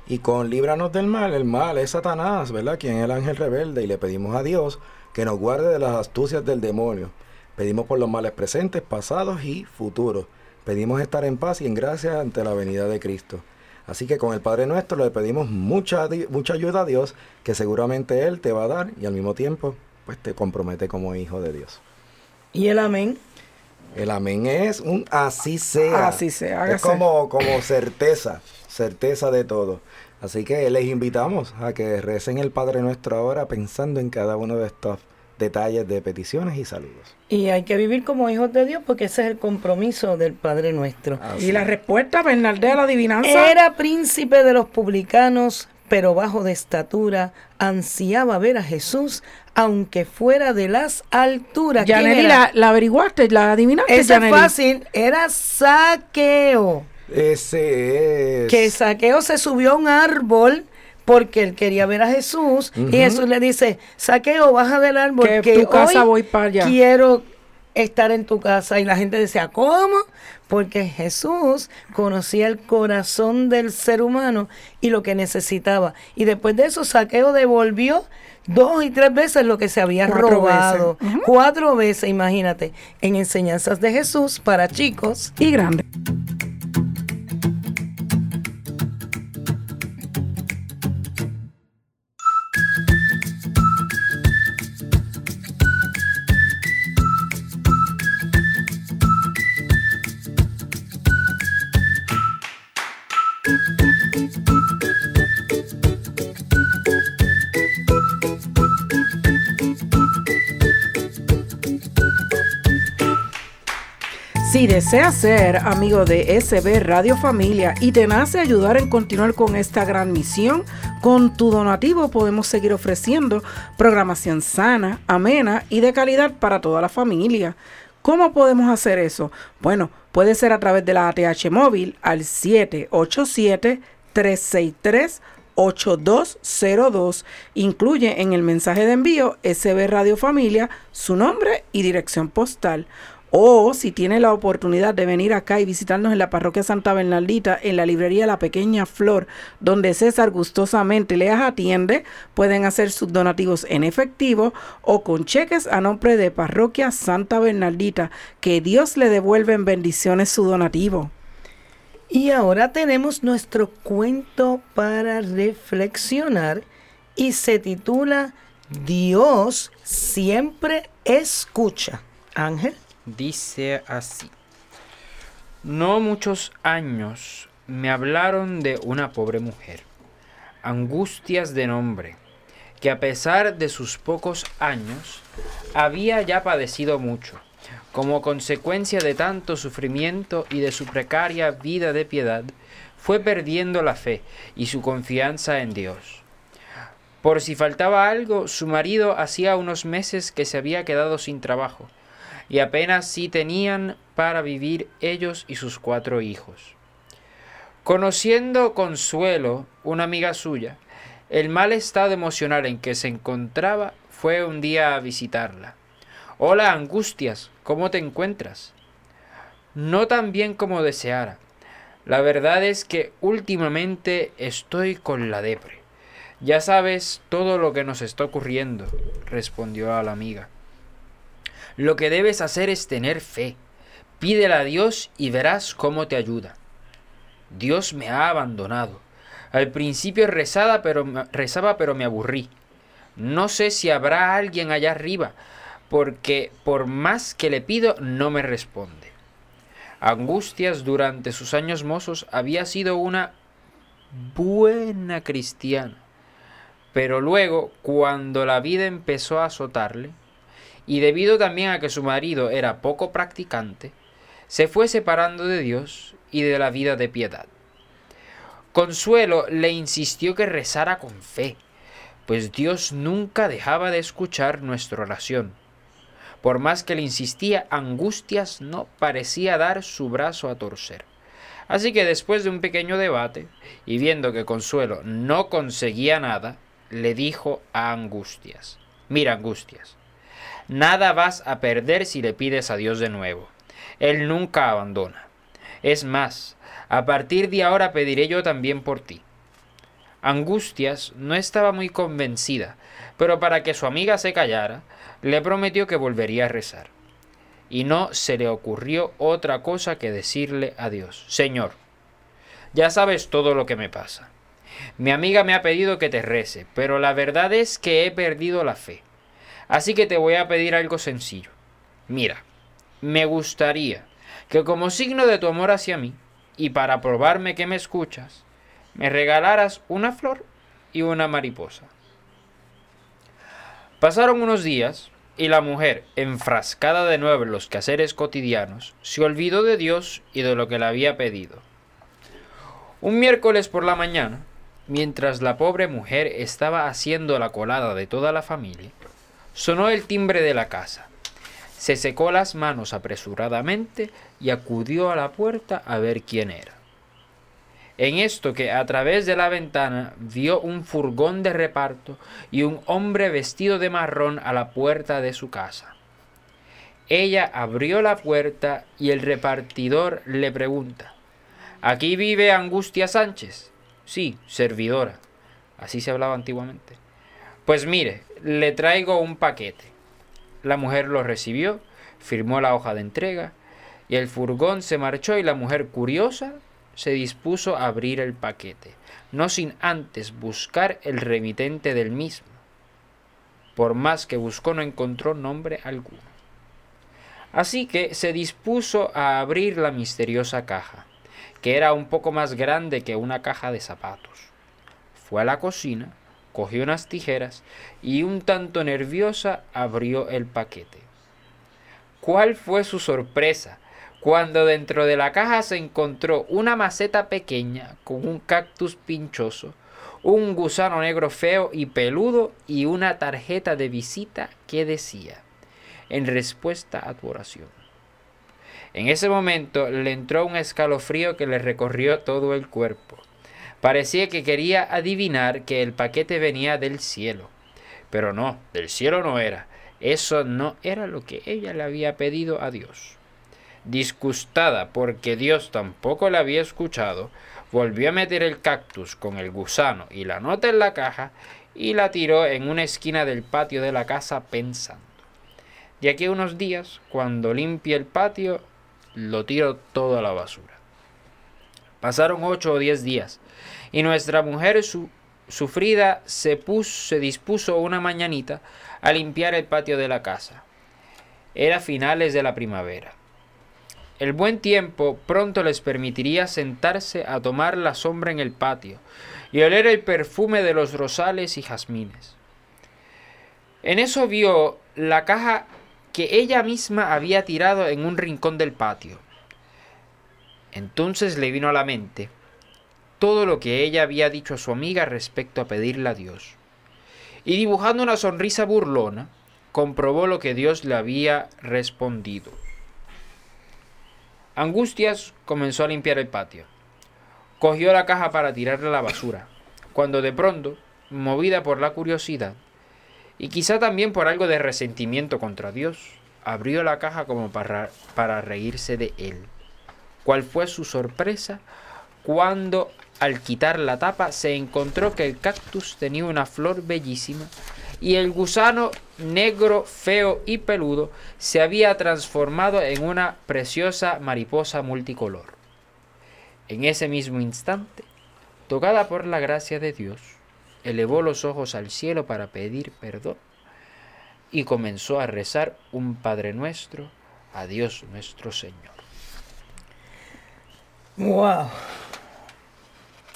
Y con líbranos del mal, el mal es Satanás, ¿verdad? Quien es el ángel rebelde y le pedimos a Dios que nos guarde de las astucias del demonio. Pedimos por los males presentes, pasados y futuros. Pedimos estar en paz y en gracia ante la venida de Cristo. Así que con el Padre Nuestro le pedimos mucha, mucha ayuda a Dios, que seguramente Él te va a dar y al mismo tiempo pues te compromete como hijo de Dios. Y el amén. El amén es un así sea. Así sea, Es como, como certeza, certeza de todo. Así que les invitamos a que recen el Padre Nuestro ahora pensando en cada uno de estos detalles de peticiones y saludos. Y hay que vivir como hijos de Dios porque ese es el compromiso del Padre nuestro. Así Y la respuesta, Bernardé, a la adivinanza. Era príncipe de los publicanos, pero bajo de estatura, ansiaba ver a Jesús, aunque fuera de las alturas. ¿Quién Yaneli, la, la averiguaste, la adivinaste, Ese es Yaneli? fácil, era saqueo. Ese es. Que saqueo se subió a un árbol porque él quería ver a Jesús y Jesús le dice, saqueo, baja del árbol Que que tu casa voy para allá. quiero estar en tu casa. Y la gente decía, ¿cómo? Porque Jesús conocía el corazón del ser humano y lo que necesitaba. Y después de eso, Saqueo devolvió dos y tres veces lo que se había Cuatro robado. veces. Cuatro veces, imagínate, en enseñanzas de Jesús para chicos. Y grande. Si deseas ser amigo de SB Radio Familia y te nace ayudar en continuar con esta gran misión, con tu donativo podemos seguir ofreciendo programación sana, amena y de calidad para toda la familia. ¿Cómo podemos hacer eso? Bueno, puede ser a través de la ATH móvil al 787 363 8202 incluye en el mensaje de envío SB Radio Familia su nombre y dirección postal. O si tiene la oportunidad de venir acá y visitarnos en la parroquia Santa Bernardita, en la librería La Pequeña Flor, donde César gustosamente les atiende, pueden hacer sus donativos en efectivo o con cheques a nombre de parroquia Santa Bernardita. Que Dios le devuelva en bendiciones su donativo. Y ahora tenemos nuestro cuento para reflexionar y se titula Dios siempre escucha. Ángel. Dice así. No muchos años me hablaron de una pobre mujer, angustias de nombre, que a pesar de sus pocos años, había ya padecido mucho, como consecuencia de tanto sufrimiento y de su precaria vida de piedad, fue perdiendo la fe y su confianza en Dios. Por si faltaba algo, su marido hacía unos meses que se había quedado sin trabajo, y apenas si tenían para vivir ellos y sus cuatro hijos. Conociendo Consuelo, una amiga suya, el mal estado emocional en que se encontraba, fue un día a visitarla. Hola, Angustias, ¿cómo te encuentras? No tan bien como deseara. La verdad es que últimamente estoy con la depre. Ya sabes todo lo que nos está ocurriendo, respondió a la amiga. Lo que debes hacer es tener fe. Pídele a Dios y verás cómo te ayuda. Dios me ha abandonado. Al principio rezaba pero, rezaba, pero me aburrí. No sé si habrá alguien allá arriba, porque por más que le pido no me responde. Angustias durante sus años mozos había sido una buena cristiana. Pero luego, cuando la vida empezó a azotarle, y debido también a que su marido era poco practicante, se fue separando de Dios y de la vida de piedad. Consuelo le insistió que rezara con fe, pues Dios nunca dejaba de escuchar nuestra oración. Por más que le insistía, Angustias no parecía dar su brazo a torcer. Así que después de un pequeño debate, y viendo que Consuelo no conseguía nada, le dijo a Angustias, mira Angustias, nada vas a perder si le pides a Dios de nuevo. Él nunca abandona. Es más, a partir de ahora pediré yo también por ti. Angustias no estaba muy convencida, pero para que su amiga se callara, le prometió que volvería a rezar. Y no se le ocurrió otra cosa que decirle a Dios, Señor, ya sabes todo lo que me pasa. Mi amiga me ha pedido que te rece, pero la verdad es que he perdido la fe. Así que te voy a pedir algo sencillo. Mira, me gustaría que como signo de tu amor hacia mí, y para probarme que me escuchas, me regalaras una flor y una mariposa. Pasaron unos días y la mujer, enfrascada de nuevo en los quehaceres cotidianos, se olvidó de Dios y de lo que le había pedido. Un miércoles por la mañana, mientras la pobre mujer estaba haciendo la colada de toda la familia, sonó el timbre de la casa. Se secó las manos apresuradamente y acudió a la puerta a ver quién era. En esto que a través de la ventana vio un furgón de reparto y un hombre vestido de marrón a la puerta de su casa. Ella abrió la puerta y el repartidor le pregunta, ¿Aquí vive Angustia Sánchez? Sí, servidora. Así se hablaba antiguamente. Pues mire, le traigo un paquete. La mujer lo recibió, firmó la hoja de entrega y el furgón se marchó y la mujer curiosa se dispuso a abrir el paquete, no sin antes buscar el remitente del mismo. Por más que buscó no encontró nombre alguno. Así que se dispuso a abrir la misteriosa caja, que era un poco más grande que una caja de zapatos. Fue a la cocina, cogió unas tijeras y un tanto nerviosa abrió el paquete. ¿Cuál fue su sorpresa cuando dentro de la caja se encontró una maceta pequeña con un cactus pinchoso, un gusano negro feo y peludo y una tarjeta de visita que decía, en respuesta a tu oración. En ese momento le entró un escalofrío que le recorrió todo el cuerpo. Parecía que quería adivinar que el paquete venía del cielo. Pero no, del cielo no era. Eso no era lo que ella le había pedido a Dios. Disgustada porque Dios tampoco la había escuchado, volvió a meter el cactus con el gusano y la nota en la caja y la tiró en una esquina del patio de la casa pensando. De aquí a unos días, cuando limpie el patio, lo tiro todo a la basura. Pasaron ocho o diez días y nuestra mujer sufrida se, se dispuso una mañanita a limpiar el patio de la casa. Era finales de la primavera. El buen tiempo pronto les permitiría sentarse a tomar la sombra en el patio y oler el perfume de los rosales y jazmines. En eso vio la caja que ella misma había tirado en un rincón del patio. Entonces le vino a la mente todo lo que ella había dicho a su amiga respecto a pedirle a Dios. Y dibujando una sonrisa burlona, comprobó lo que Dios le había respondido. Angustias comenzó a limpiar el patio. Cogió la caja para tirarla a la basura, cuando de pronto, movida por la curiosidad, y quizá también por algo de resentimiento contra Dios, abrió la caja como para, para reírse de él. ¿Cuál fue su sorpresa cuando al quitar la tapa se encontró que el cactus tenía una flor bellísima y el gusano negro, feo y peludo se había transformado en una preciosa mariposa multicolor. En ese mismo instante, tocada por la gracia de Dios, elevó los ojos al cielo para pedir perdón y comenzó a rezar un Padre Nuestro a Dios nuestro Señor. Wow.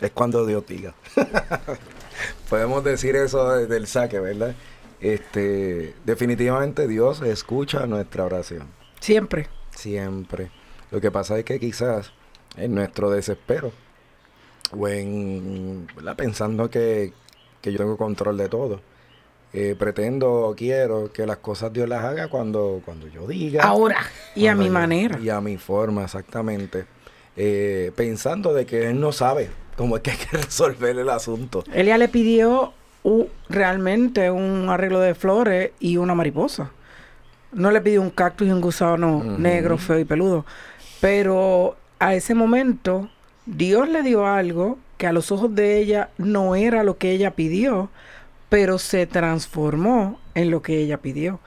Es cuando Dios diga. Podemos decir eso del saque, ¿verdad? Este, definitivamente Dios escucha nuestra oración. Siempre. Siempre. Lo que pasa es que quizás en nuestro desespero o en, ¿verdad? pensando que, que yo tengo control de todo, eh, pretendo o quiero que las cosas Dios las haga cuando, cuando yo diga. Ahora. Y a mi manera. Y a mi forma, exactamente. Eh, pensando de que Él no sabe cómo es que hay que resolver el asunto. Él ya le pidió realmente un arreglo de flores y una mariposa. No le pidió un cactus y un gusano negro, feo y peludo. Pero a ese momento, Dios le dio algo que a los ojos de ella no era lo que ella pidió, pero se transformó en lo que ella pidió.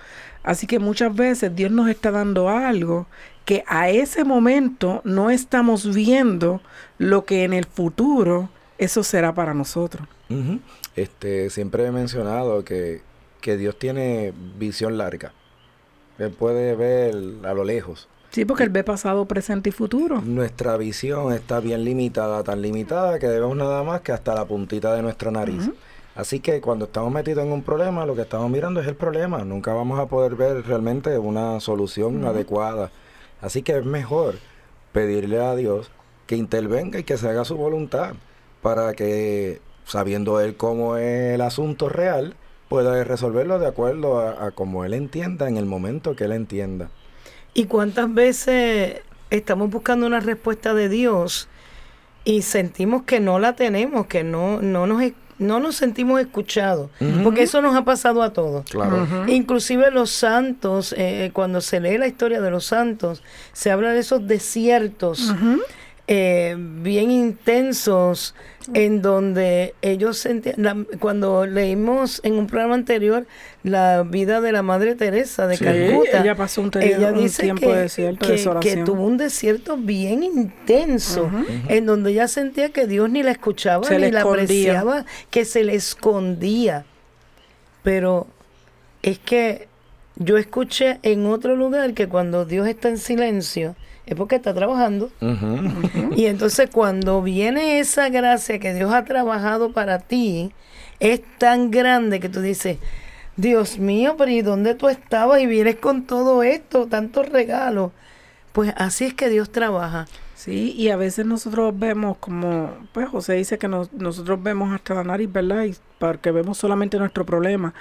Así que muchas veces Dios nos está dando algo que a ese momento no estamos viendo lo que en el futuro eso será para nosotros. este, siempre he mencionado que, que Dios tiene visión larga. Él puede ver a lo lejos. Sí, porque él ve pasado, presente y futuro. Nuestra visión está bien limitada, tan limitada que debemos nada más que hasta la puntita de nuestra nariz. Así que cuando estamos metidos en un problema, lo que estamos mirando es el problema. Nunca vamos a poder ver realmente una solución adecuada. Así que es mejor pedirle a Dios que intervenga y que se haga su voluntad para que, sabiendo él cómo es el asunto real, pueda resolverlo de acuerdo a, a como él entienda en el momento que él entienda. ¿Y cuántas veces estamos buscando una respuesta de Dios y sentimos que no la tenemos, que no, no, nos, no nos sentimos escuchados? Porque eso nos ha pasado a todos. Claro. Inclusive los santos, eh, cuando se lee la historia de los santos, se habla de esos desiertos. Eh, bien intensos en donde ellos sentían, la- cuando leímos en un programa anterior la vida de la Madre Teresa de Sí, Calcuta, ella pasó un teri- ella un dice tiempo que, de desierto, que- de que tuvo un desierto bien intenso, en donde ella sentía que Dios ni la escuchaba Se ni la escondía. apreciaba, que se le escondía. Pero es que yo escuché en otro lugar que cuando Dios está en silencio es porque está trabajando. Y entonces cuando viene esa gracia que Dios ha trabajado para ti, es tan grande que tú dices, Dios mío, pero ¿y dónde tú estabas? Y vienes con todo esto, tantos regalos. Pues así es que Dios trabaja. Sí, y a veces nosotros vemos como, pues José dice que nos- nosotros vemos hasta la nariz, ¿verdad? Y porque vemos solamente nuestro problema.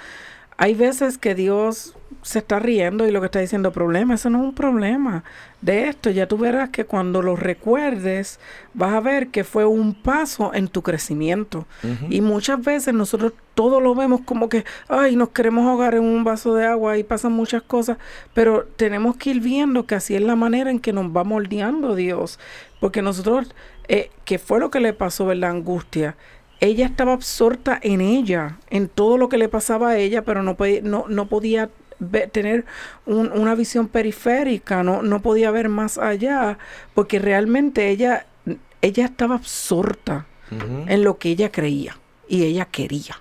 Hay veces que Dios se está riendo y lo que está diciendo problema, eso no es un problema. De esto ya tú verás que cuando lo recuerdes vas a ver que fue un paso en tu crecimiento. Y muchas veces nosotros todo lo vemos como que, ay, nos queremos ahogar en un vaso de agua y pasan muchas cosas, pero tenemos que ir viendo que así es la manera en que nos va moldeando Dios. Porque nosotros, eh, que fue lo que le pasó, ¿verdad? Angustia. Ella estaba absorta en ella, en todo lo que le pasaba a ella, pero no, podía- no, no podía tener un- una visión periférica, no, no podía ver más allá, porque realmente ella, ella estaba absorta en lo que ella creía y ella quería.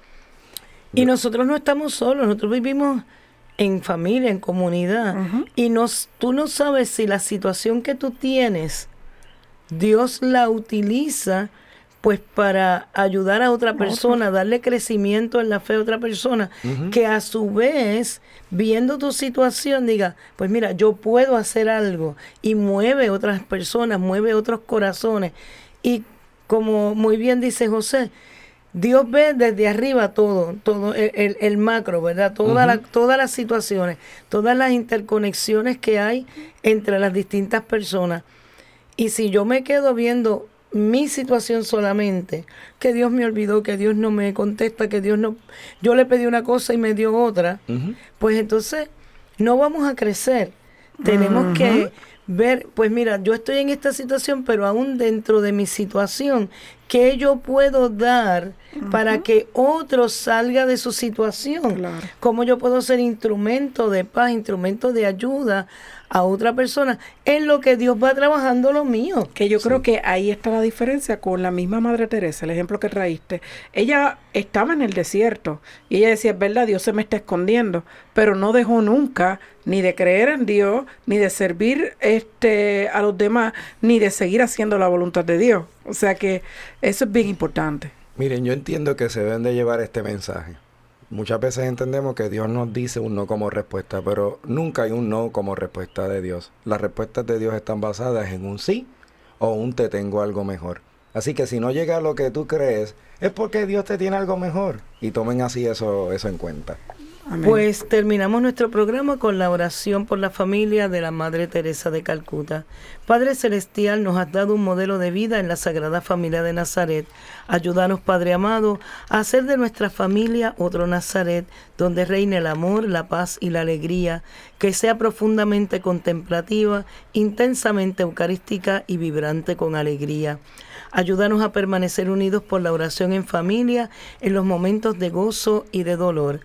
Y nosotros no estamos solos, nosotros vivimos en familia, en comunidad. Y nos, tú no sabes si la situación que tú tienes, Dios la utiliza pues para ayudar a otra persona, darle crecimiento en la fe a otra persona, que a su vez, viendo tu situación, diga, pues mira, yo puedo hacer algo y mueve otras personas, mueve otros corazones. Y como muy bien dice José, Dios ve desde arriba todo, todo el, el- el macro, ¿verdad? Toda la- todas las situaciones, todas las interconexiones que hay entre las distintas personas. Y si yo me quedo viendo mi situación solamente, que Dios me olvidó, que Dios no me contesta, que Dios no... Yo le pedí una cosa y me dio otra, pues entonces no vamos a crecer. Tenemos que ver, pues mira, yo estoy en esta situación, pero aún dentro de mi situación, ¿qué yo puedo dar para que otro salga de su situación? Claro. ¿Cómo yo puedo ser instrumento de paz, instrumento de ayuda a otra persona en lo que Dios va trabajando lo mío? Que yo creo que ahí está la diferencia con la misma Madre Teresa, el ejemplo que traíste. Ella estaba en el desierto y ella decía, es verdad, Dios se me está escondiendo, pero no dejó nunca ni de creer en Dios, ni de servir este a los demás, ni de seguir haciendo la voluntad de Dios. O sea que eso es bien importante. Miren, yo entiendo que se deben de llevar este mensaje. Muchas veces entendemos que Dios nos dice un no como respuesta, pero nunca hay un no como respuesta de Dios. Las respuestas de Dios están basadas en un sí o un te tengo algo mejor. Así que si no llega a lo que tú crees, es porque Dios te tiene algo mejor. Y tomen así eso, eso en cuenta. Pues terminamos nuestro programa con la oración por la familia de la Madre Teresa de Calcuta. Padre Celestial, nos has dado un modelo de vida en la Sagrada Familia de Nazaret. Ayúdanos, Padre amado, a hacer de nuestra familia otro Nazaret, donde reine el amor, la paz y la alegría, que sea profundamente contemplativa, intensamente eucarística y vibrante con alegría. Ayúdanos a permanecer unidos por la oración en familia en los momentos de gozo y de dolor.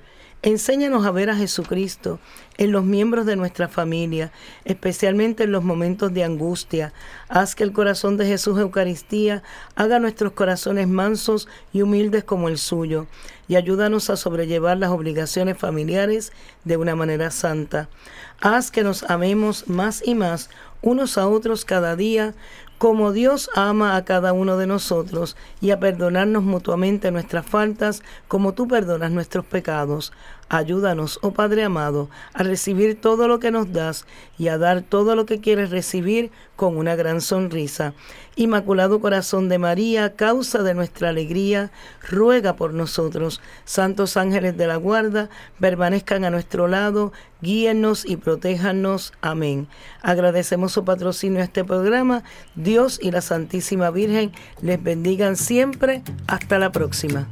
Enséñanos a ver a Jesucristo en los miembros de nuestra familia, especialmente en los momentos de angustia. Haz que el corazón de Jesús Eucaristía haga nuestros corazones mansos y humildes como el suyo, y ayúdanos a sobrellevar las obligaciones familiares de una manera santa. Haz que nos amemos más y más unos a otros cada día, como Dios ama a cada uno de nosotros y a perdonarnos mutuamente nuestras faltas, como tú perdonas nuestros pecados. Ayúdanos, oh Padre amado, a recibir todo lo que nos das y a dar todo lo que quieres recibir con una gran sonrisa. Inmaculado Corazón de María, causa de nuestra alegría, ruega por nosotros. Santos ángeles de la guarda, permanezcan a nuestro lado, guíennos y protéjanos. Amén. Agradecemos su patrocinio a este programa. Dios y la Santísima Virgen les bendigan siempre. Hasta la próxima.